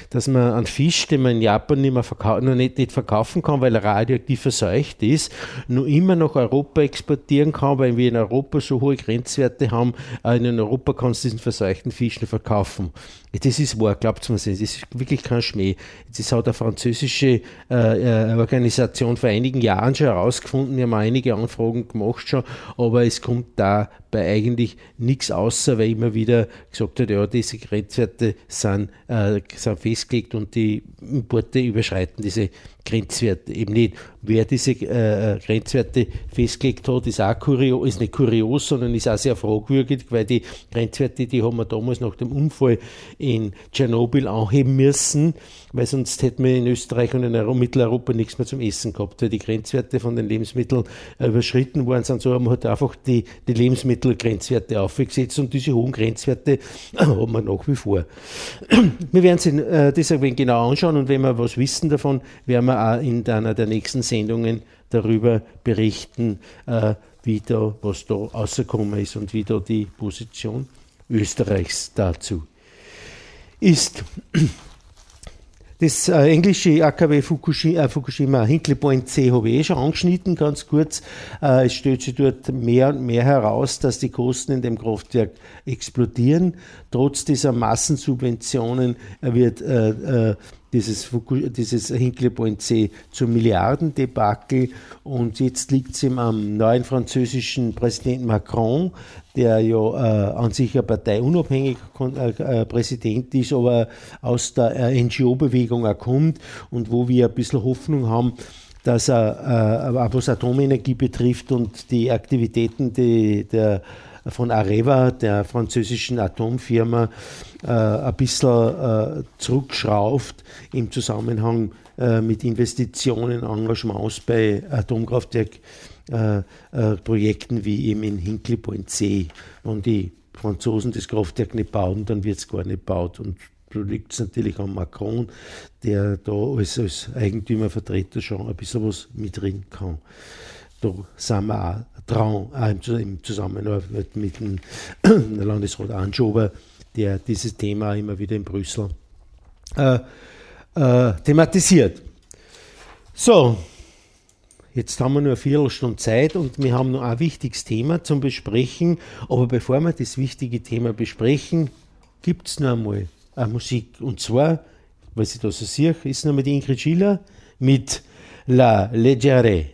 dass man einen Fisch, den man in Japan nicht mehr noch nicht, nicht verkaufen kann, weil er radioaktiv verseucht ist, nur immer nach Europa exportieren kann genau, weil wir in Europa so hohe Grenzwerte haben, äh, in Europa kannst du diesen verseuchten Fisch nicht verkaufen. Das ist wahr, glaubt mir, das ist wirklich kein Schmäh. Das hat eine französische äh, äh, Organisation vor einigen Jahren schon herausgefunden, wir haben einige Anfragen gemacht schon, aber es kommt da bei eigentlich nichts außer, weil immer wieder gesagt hat, ja, diese Grenzwerte sind, äh, sind festgelegt und die Importe überschreiten diese Grenzwerte eben nicht. Wer diese äh, Grenzwerte festgelegt hat, ist auch kurios, ist nicht kurios, sondern ist auch sehr fragwürdig, weil die Grenzwerte, die haben wir damals nach dem Unfall in Tschernobyl anheben müssen, weil sonst hätten wir in Österreich und in Mitteleuropa nichts mehr zum Essen gehabt, weil die Grenzwerte von den Lebensmitteln äh, überschritten worden sind. So haben wir halt einfach die, die Lebensmittelgrenzwerte aufgesetzt und diese hohen Grenzwerte haben wir nach wie vor. wir werden uns äh, das ein genau anschauen und wenn wir was wissen davon, werden wir auch in einer der nächsten Sendungen darüber berichten, äh, wie da, was da rausgekommen ist und wie da die Position Österreichs dazu ist. Das äh, englische AKW Fukushima, äh, Fukushima Hinkley Point C habe ich eh schon angeschnitten, ganz kurz. Äh, es stellt sich dort mehr und mehr heraus, dass die Kosten in dem Kraftwerk explodieren. Trotz dieser Massensubventionen wird äh, äh, dieses, dieses Hinkley Point C zum Milliardendebakel. Und jetzt liegt es ihm am neuen französischen Präsidenten Macron, der ja äh, an sich ein parteiunabhängiger äh, äh, Präsident ist, aber aus der äh, NGO-Bewegung kommt und wo wir ein bisschen Hoffnung haben, dass er, äh, was Atomenergie betrifft und die Aktivitäten die, der von Areva, der französischen Atomfirma, äh, ein bisschen äh, zurückschrauft im Zusammenhang äh, mit Investitionen, Engagements bei Atomkraftwerkprojekten äh, wie eben in Hinkley Point C. Wenn die Franzosen das Kraftwerk nicht bauen, dann wird es gar nicht gebaut. Und da liegt es natürlich an Macron, der da als, als Eigentümervertreter schon ein bisschen was mitreden kann. Da sind wir auch dran, auch im Zusammenarbeit mit dem Landesrat Anschober, der dieses Thema immer wieder in Brüssel äh, äh, thematisiert. So, jetzt haben wir nur eine Viertelstunde Zeit und wir haben noch ein wichtiges Thema zum Besprechen. Aber bevor wir das wichtige Thema besprechen, gibt es noch einmal eine Musik. Und zwar, was ich da so sehe, ist noch mal die Ingrid Schiller mit La Leggere.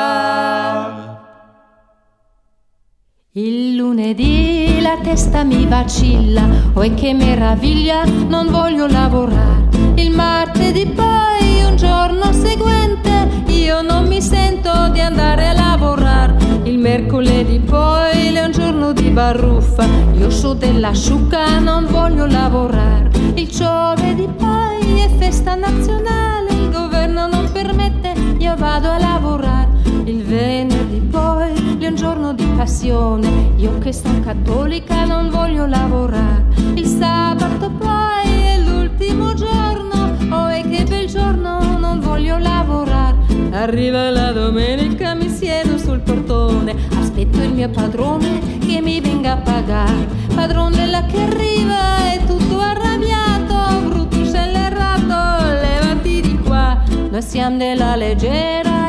la testa mi vacilla, oi che meraviglia, non voglio lavorare. Il martedì poi, un giorno seguente, io non mi sento di andare a lavorare. Il mercoledì poi è un giorno di baruffa, io so dell'asciuga, non voglio lavorare. Il giovedì poi è festa nazionale, il governo non permette, io vado a lavorare. Il venerdì poi è un giorno di passione, io che sono cattolica non voglio lavorare. Il sabato poi è l'ultimo giorno, oh e che bel giorno, non voglio lavorare. Arriva la domenica, mi siedo sul portone, aspetto il mio padrone che mi venga a pagare. Padrone della che arriva è tutto arrabbiato, brutto scellerato, levati di qua. Noi siamo della leggera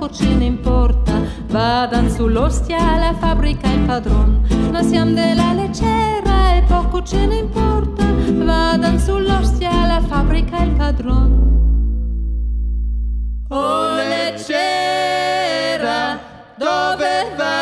poco ce ne importa, vadan sull'ostia alla fabbrica il padron. Noi siamo della leggera e poco ce ne importa, vadan sull'ostia alla fabbrica il padron. Oh leggera, dove vai?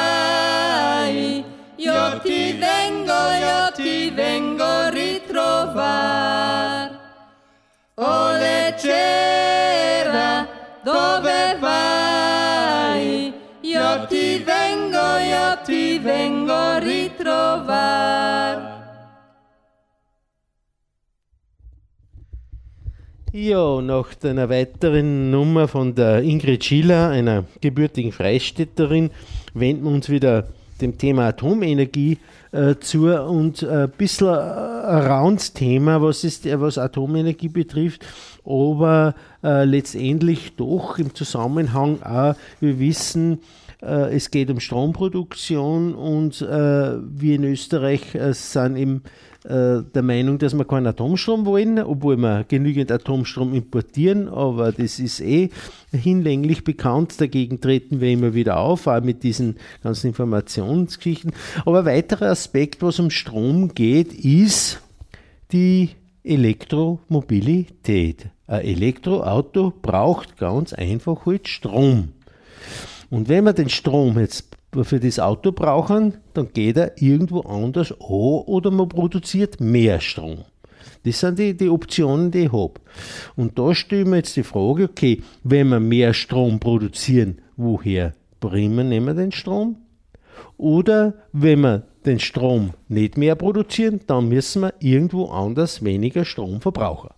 Ja, nach einer weiteren Nummer von der Ingrid Schiller, einer gebürtigen Freistädterin, wenden wir uns wieder dem Thema Atomenergie äh, zu und ein äh, bisschen ein Rounds-Thema, was, was Atomenergie betrifft, aber äh, letztendlich doch im Zusammenhang auch, wir wissen, äh, es geht um Stromproduktion und äh, wir in Österreich äh, sind im äh, der Meinung, dass wir keinen Atomstrom wollen, obwohl wir genügend Atomstrom importieren, aber das ist eh hinlänglich bekannt. Dagegen treten wir immer wieder auf, auch mit diesen ganzen Informationsgeschichten. Aber ein weiterer Aspekt, was um Strom geht, ist die Elektromobilität. Ein Elektroauto braucht ganz einfach halt Strom. Und wenn wir den Strom jetzt für das Auto brauchen, dann geht er irgendwo anders an oder man produziert mehr Strom. Das sind die, die Optionen, die ich habe. Und da stellen wir jetzt die Frage, okay, wenn wir mehr Strom produzieren, woher bringen wir, den Strom? Oder wenn wir den Strom nicht mehr produzieren, dann müssen wir irgendwo anders weniger Strom verbrauchen.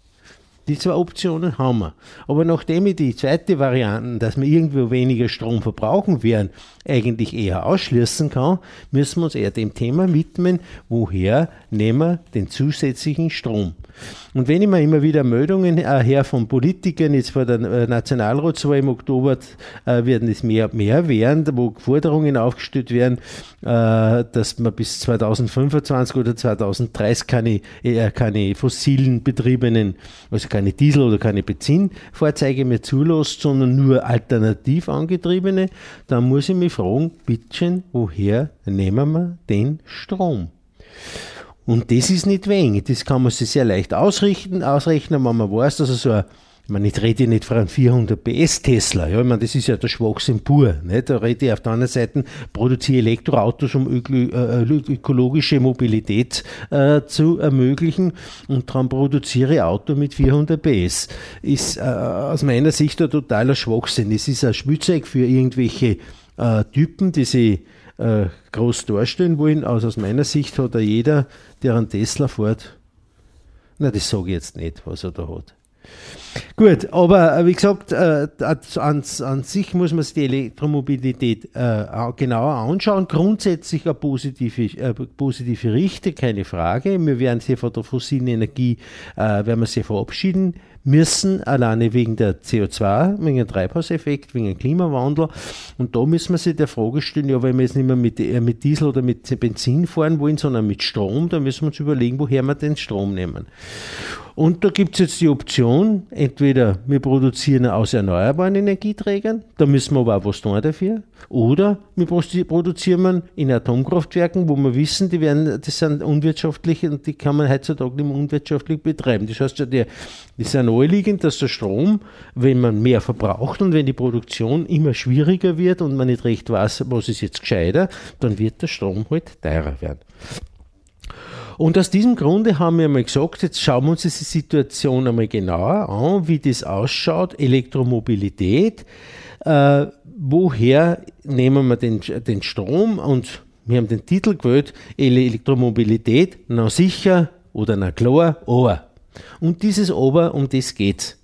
Die zwei Optionen haben wir. Aber nachdem ich die zweite Variante, dass wir irgendwo weniger Strom verbrauchen werden, eigentlich eher ausschließen kann, müssen wir uns eher dem Thema widmen, woher nehmen wir den zusätzlichen Strom. Und wenn ich mir immer wieder Meldungen äh, her von Politikern, jetzt vor der äh, Nationalratswahl im Oktober äh, werden es mehr mehr werden, wo Forderungen aufgestellt werden, äh, dass man bis 2025 oder 2030 keine, keine fossilen betriebenen, also keine Diesel- oder keine Benzinfahrzeuge mehr zulässt, sondern nur alternativ angetriebene, dann muss ich mich fragen, bitteschön, woher nehmen wir den Strom? Und das ist nicht wenig. Das kann man sich sehr leicht ausrichten, ausrechnen, wenn man weiß, dass er so ein ich meine, ich rede nicht von einem 400 PS Tesla. Ja, ich meine, das ist ja der Schwachsinn pur. Nicht? Da rede ich auf der anderen Seite, produziere Elektroautos, um äh, ökologische Mobilität äh, zu ermöglichen und dann produziere ich Auto mit 400 PS. Ist äh, aus meiner Sicht ein totaler Schwachsinn. Es ist ein Spielzeug für irgendwelche äh, Typen, die sie äh, groß darstellen wollen. Also aus meiner Sicht hat er jeder, der einen Tesla fährt, na, das sage ich jetzt nicht, was er da hat. Gut, aber äh, wie gesagt, äh, an, an, sich muss man sich die Elektromobilität äh, genauer anschauen. Grundsätzlich eine positive, äh, positive Richtung, keine Frage. Wir werden sie von der fossilen Energie, werden wir sie verabschieden müssen, alleine wegen der CO2, wegen dem Treibhauseffekt, wegen dem Klimawandel. Und da müssen wir sich der Frage stellen, ja, wenn wir jetzt nicht mehr mit, äh, mit Diesel oder mit Benzin fahren wollen, sondern mit Strom, dann müssen wir uns überlegen, woher wir den Strom nehmen. Und da gibt es jetzt die Option, entweder wir produzieren aus erneuerbaren Energieträgern, da müssen wir aber auch was tun dafür, oder wir produzieren in Atomkraftwerken, wo wir wissen, die werden, das sind unwirtschaftlich und die kann man heutzutage nicht mehr unwirtschaftlich betreiben. Das heißt, ja, die, ist ja naheliegend, dass der Strom, wenn man mehr verbraucht und wenn die Produktion immer schwieriger wird und man nicht recht weiß, was ist jetzt gescheiter, dann wird der Strom halt teurer werden. Und aus diesem Grunde haben wir mal gesagt, jetzt schauen wir uns diese Situation einmal genauer an, wie das ausschaut, Elektromobilität, äh, woher nehmen wir den, den Strom und wir haben den Titel gewählt, Elektromobilität, na sicher oder na klar, aber. Und dieses aber, um das geht's.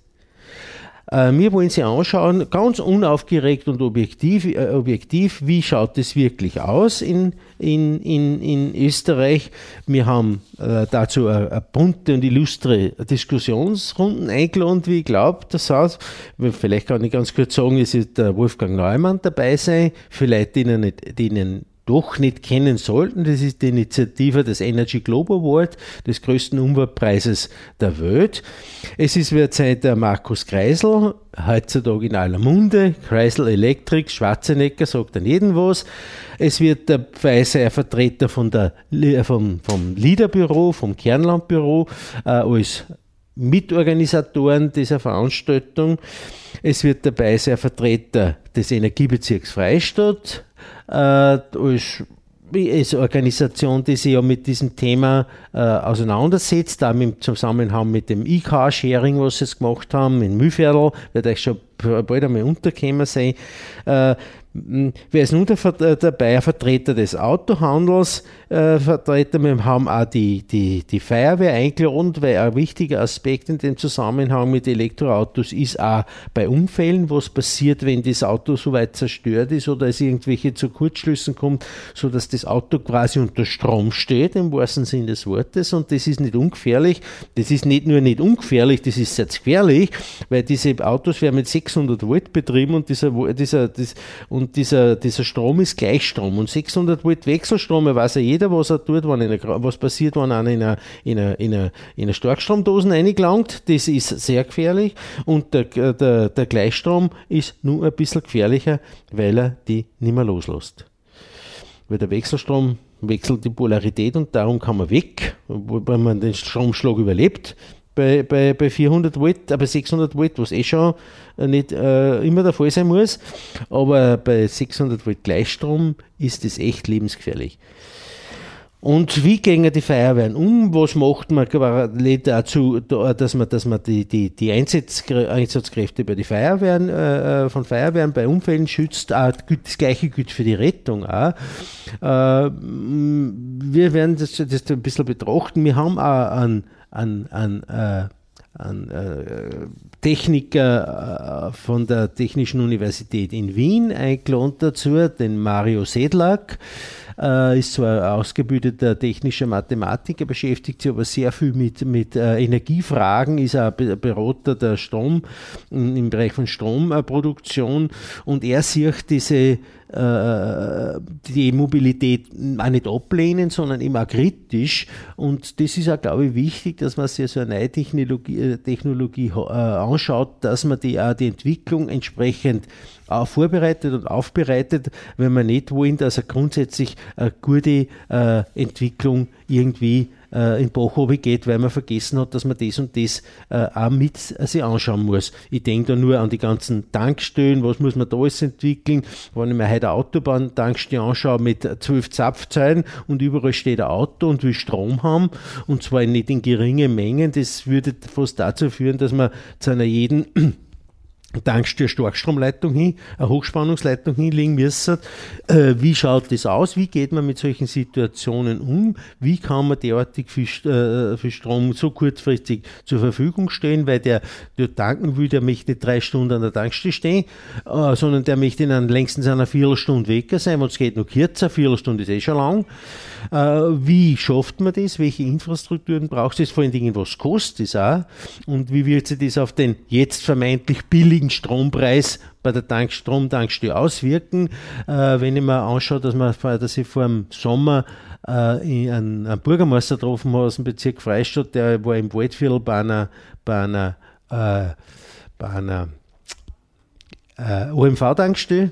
Äh, wir wollen sie anschauen, ganz unaufgeregt und objektiv, äh, objektiv wie schaut es wirklich aus in, in, in, in Österreich. Wir haben äh, dazu eine, bunte und illustre Diskussionsrunden eingeladen, wie ich glaube. Das heißt, vielleicht kann ich ganz kurz sagen, es wird Wolfgang Neumann dabei sein, vielleicht denen, nicht, denen doch nicht kennen sollten. Das ist die Initiative des Energy Globe Award, des größten Umweltpreises der Welt. Es ist derzeit der Markus Kreisel, heutzutage in aller Munde, Kreisel Electric, Schwarzenegger sagt an jeden was. Es wird dabei sein ein Vertreter von der, vom, vom Liederbüro, vom Kernlandbüro, äh, als Mitorganisatoren dieser Veranstaltung. Es wird dabei sein ein Vertreter des Energiebezirks Freistadt, äh, als als Organisation, die sich ja mit diesem Thema äh, auseinandersetzt, auch im Zusammenhang mit dem E-Car-Sharing, was sie jetzt gemacht haben, in Mühlviertel, wird euch schon bald einmal untergekommen sein. Äh, Wer ist nun dabei? Ein Vertreter des Autohandels, äh, Vertreter, wir haben auch die, die, die Feuerwehr eingeladen, weil ein wichtiger Aspekt in dem Zusammenhang mit Elektroautos ist auch bei Unfällen, was passiert, wenn das Auto so weit zerstört ist oder es irgendwelche zu Kurzschlüssen kommt, sodass das Auto quasi unter Strom steht, im wahrsten Sinne des Wortes. Und das ist nicht ungefährlich. Das ist nicht nur nicht ungefährlich, das ist sehr gefährlich, weil diese Autos werden mit 600 Volt betrieben und dieser, dieser, das, und dieser, dieser Strom ist Gleichstrom. Und 600 Volt Wechselstrom, weiß ja jeder, was er tut, wenn eine, was passiert, wenn einer in eine, in eine, in eine, in reingelangt. Das ist sehr gefährlich. Und der, der, der Gleichstrom ist nur ein bisschen gefährlicher, weil er die nicht mehr loslässt. Weil der Wechselstrom wechselt die Polarität und darum kann man weg, wenn man den Stromschlag überlebt. Bei, bei, bei 400 Volt, aber 600 Volt, was eh schon nicht äh, immer der Fall sein muss, aber bei 600 Volt Gleichstrom ist das echt lebensgefährlich. Und wie gehen die Feuerwehren um? Was macht man dazu, dass man, dass man die, die, die Einsatzkräfte bei den Feuerwehren, äh, äh, von Feuerwehren bei Unfällen schützt? Das gleiche gilt für die Rettung. Auch. Äh, wir werden das, das ein bisschen betrachten. Wir haben auch einen, einen, einen, äh, einen äh, Techniker äh, von der Technischen Universität in Wien eingeladen dazu, den Mario Sedlak äh, ist zwar ausgebildeter technischer Mathematiker, beschäftigt sich aber sehr viel mit, mit äh, Energiefragen, ist auch Berater der Strom, im Bereich von Stromproduktion und er sieht diese äh, die Mobilität auch nicht ablehnen, sondern immer kritisch. Und das ist auch, glaube ich, wichtig, dass man sich so eine neue Technologie, äh, Technologie äh, anschaut, dass man die, auch die Entwicklung entsprechend vorbereitet und aufbereitet, wenn wir nicht wollen, dass er grundsätzlich eine gute äh, Entwicklung irgendwie äh, in Bach geht, weil man vergessen hat, dass man das und das äh, auch mit äh, sich anschauen muss. Ich denke da nur an die ganzen Tankstellen, was muss man da alles entwickeln. Wenn ich mir heute eine Autobahn-Tankstelle anschaue mit zwölf Zapfzeilen und überall steht ein Auto und will Strom haben und zwar nicht in geringen Mengen, das würde fast dazu führen, dass man zu einer jeden Tankstelle Starkstromleitung hin, eine Hochspannungsleitung hinlegen müssen. Äh, wie schaut das aus? Wie geht man mit solchen Situationen um? Wie kann man derartig viel, äh, Strom so kurzfristig zur Verfügung stellen? Weil der, der tanken will, der möchte nicht drei Stunden an der Tankstelle stehen, äh, sondern der möchte in einem, längstens einer Viertelstunde weg sein, und es geht noch kürzer, Viertelstunde ist eh schon lang. Wie schafft man das? Welche Infrastrukturen braucht es? Vor allen Dingen, was kostet es auch? Und wie wird sich das auf den jetzt vermeintlich billigen Strompreis bei der Tank Stromtankstelle auswirken? Äh, wenn ich mir anschaue, dass, man, dass ich vor dem Sommer äh, einen, einen Bürgermeister getroffen habe aus dem Bezirk Freistadt, der war im Waldviertel bei einer, bei einer, äh, bei einer äh, OMV-Tankstelle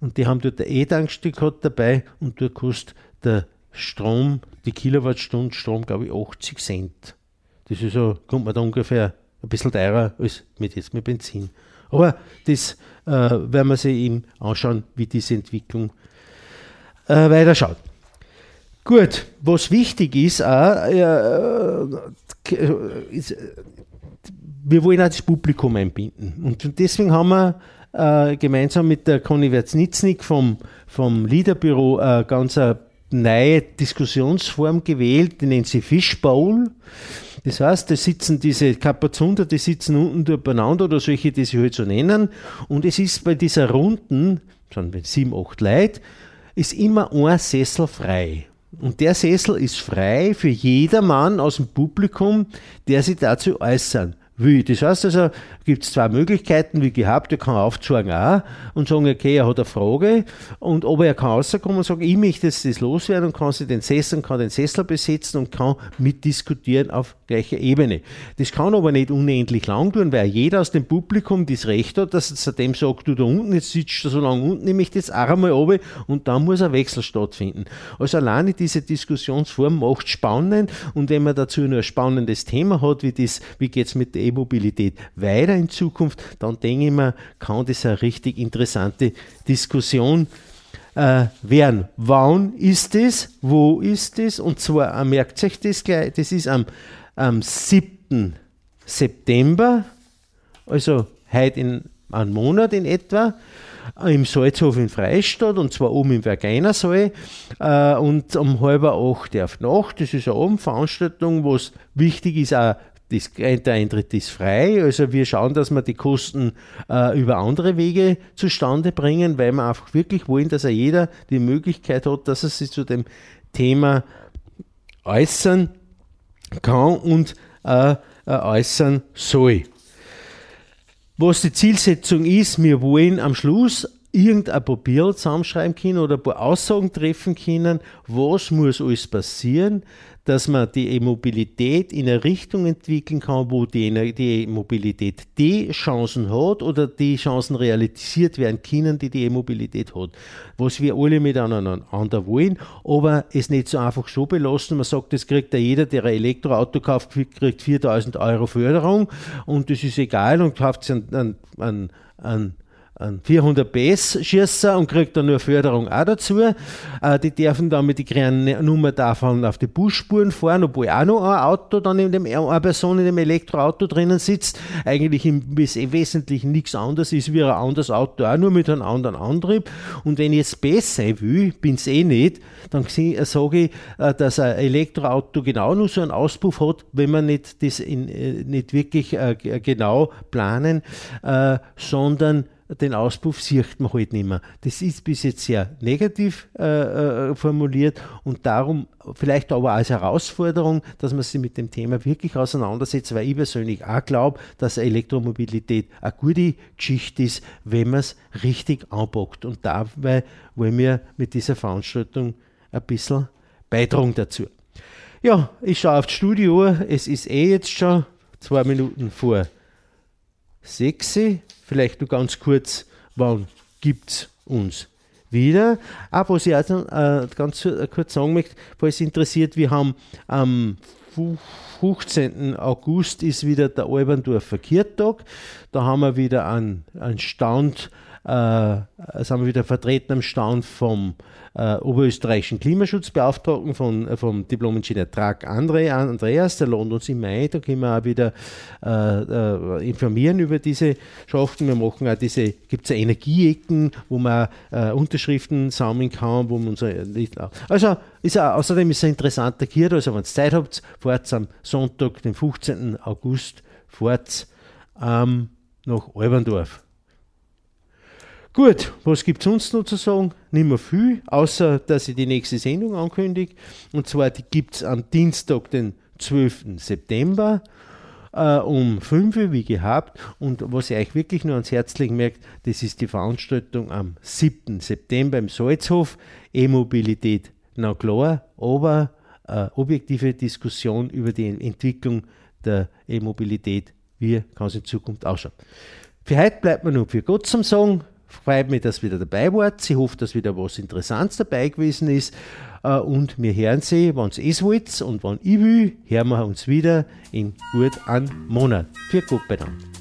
und die haben dort eine E-Tankstelle gehabt dabei und dort kostet der Strom, die Kilowattstunde Strom, glaube ich, 80 Cent. Das ist so, kommt man da ungefähr ein bisschen teurer als mit jetzt mit Benzin. Aber das äh, werden wir sich eben anschauen, wie diese Entwicklung äh, weiterschaut. Gut, was wichtig ist, auch, äh, ist, wir wollen auch das Publikum einbinden. Und deswegen haben wir äh, gemeinsam mit der Conny Wertznitznik vom, vom Liederbüro äh, ganz eine neue Diskussionsform gewählt, die nennt sie Fishbowl. Das heißt, da sitzen diese Kapazunder, die sitzen unten übereinander oder solche, die sie halt so nennen. Und es ist bei dieser Runden, sind sieben, acht Leute, ist immer ein Sessel frei. Und der Sessel ist frei für jedermann aus dem Publikum, der sich dazu äußern will. Das heißt also, gibt es zwei Möglichkeiten, wie gehabt, er kann aufzeigen auch und sagen, okay, er hat eine Frage und ob er kann rauskommen und sagen, ich möchte jetzt das loswerden und kann sich den Sessel, kann den Sessel besetzen und kann mitdiskutieren auf gleicher Ebene. Das kann aber nicht unendlich lang tun, weil jeder aus dem Publikum das Recht hat, dass er dem sagt, du da unten, jetzt sitzt du so lange unten, ich möchte jetzt auch einmal runter und dann muss ein Wechsel stattfinden. Also alleine diese Diskussionsform macht spannend und wenn man dazu nur ein spannendes Thema hat, wie das, wie geht es mit der E-Mobilität weiter in Zukunft, dann denke ich mir, kann das eine richtig interessante Diskussion äh, werden. Wann ist es? Wo ist es? Und zwar, äh, merkt sich das gleich, das ist am, am 7. September, also heute in einem Monat in etwa, im Salzhof in Freistadt und zwar oben im Vergeinersaal äh, und um halb acht auf Nacht. Das ist eine Abendveranstaltung, was wichtig ist, auch das, der Eintritt ist frei, also wir schauen, dass wir die Kosten äh, über andere Wege zustande bringen, weil wir einfach wirklich wollen, dass er jeder die Möglichkeit hat, dass er sich zu dem Thema äußern kann und äh, äh äußern soll. was die Zielsetzung ist, wir wollen am Schluss irgendein Papier zusammenschreiben können oder ein paar Aussagen treffen können, was muss alles passieren, dass man die E-Mobilität in eine Richtung entwickeln kann, wo die, E-Mobilität die Chancen hat oder die Chancen realisiert werden können, die die E-Mobilität hat. Was wir alle miteinander wollen, aber es nicht so einfach so belassen. Man sagt, das kriegt ja jeder, der ein Elektroauto kauft, kriegt 4000 Euro Förderung und das ist egal und kauft sich einen, einen, einen einen 400 PS schießen und kriegt dann nur Förderung auch dazu. Äh, die dürfen dann mit der Nummer davon auf die Busspuren fahren, obwohl auch noch ein Auto dann in dem, eine Person in dem Elektroauto drinnen sitzt. Eigentlich im, im Wesentlichen nichts anderes ist wie ein anderes Auto, auch nur mit einem anderen Antrieb. Und wenn ich jetzt besser sein will, bin es eh nicht, dann äh, sage ich, äh, dass ein Elektroauto genau nur so einen Auspuff hat, wenn man nicht das in, äh, nicht wirklich genau planen, sondern den Auspuff sieht man halt nicht mehr. Das ist bis jetzt sehr negativ äh, äh, formuliert und darum vielleicht aber als Herausforderung, dass man sich mit dem Thema wirklich auseinandersetzt, weil ich persönlich auch glaube, dass Elektromobilität eine gute Geschichte ist, wenn man es richtig anpackt. Und dabei wollen wir mit dieser Veranstaltung ein bisschen beitragen dazu. Ja, ich schaue auf die Studio, es ist eh jetzt schon zwei Minuten vor sechs. Vielleicht nur ganz kurz, wann gibt es uns wieder? Aber was ich auch äh, ganz äh, kurz sagen möchte, falls es interessiert, wir haben am 15. August ist wieder der Alberndorfer Kirchtag. Da haben wir wieder einen, einen Stand sind wir wieder vertreten am Stand vom äh, oberösterreichischen Klimaschutzbeauftragten, von, äh, vom Diplom-Ingenieur Trag Andre, Andreas, der lohnt uns im Mai, da können wir auch wieder äh, äh, informieren über diese Schaften. Wir machen auch diese, gibt es Energieecken, wo man äh, Unterschriften sammeln kann, wo man unser Also ist auch, außerdem ist es ein interessanter Kirt, also wenn ihr Zeit habt, fahrt am Sonntag, den 15. August, fahrt ähm, nach Alberndorf. Gut, was gibt es sonst noch zu sagen? Nicht mehr viel, außer dass ich die nächste Sendung ankündige. Und zwar gibt es am Dienstag, den 12. September äh, um 5 Uhr, wie gehabt. Und was ich euch wirklich nur ans Herz legen möchte, das ist die Veranstaltung am 7. September im Salzhof. E-Mobilität, na klar, aber äh, objektive Diskussion über die Entwicklung der E-Mobilität, wie kann es in Zukunft ausschauen. Für heute bleibt mir nur für Gott zum Sagen freut mich, dass ihr wieder dabei wart. Ich hoffe, dass wieder was Interessantes dabei gewesen ist. Äh, und wir hören Sie, wenn es wollt und wenn ich will, hören wir uns wieder in gut einem Monat. Für gut bedankt.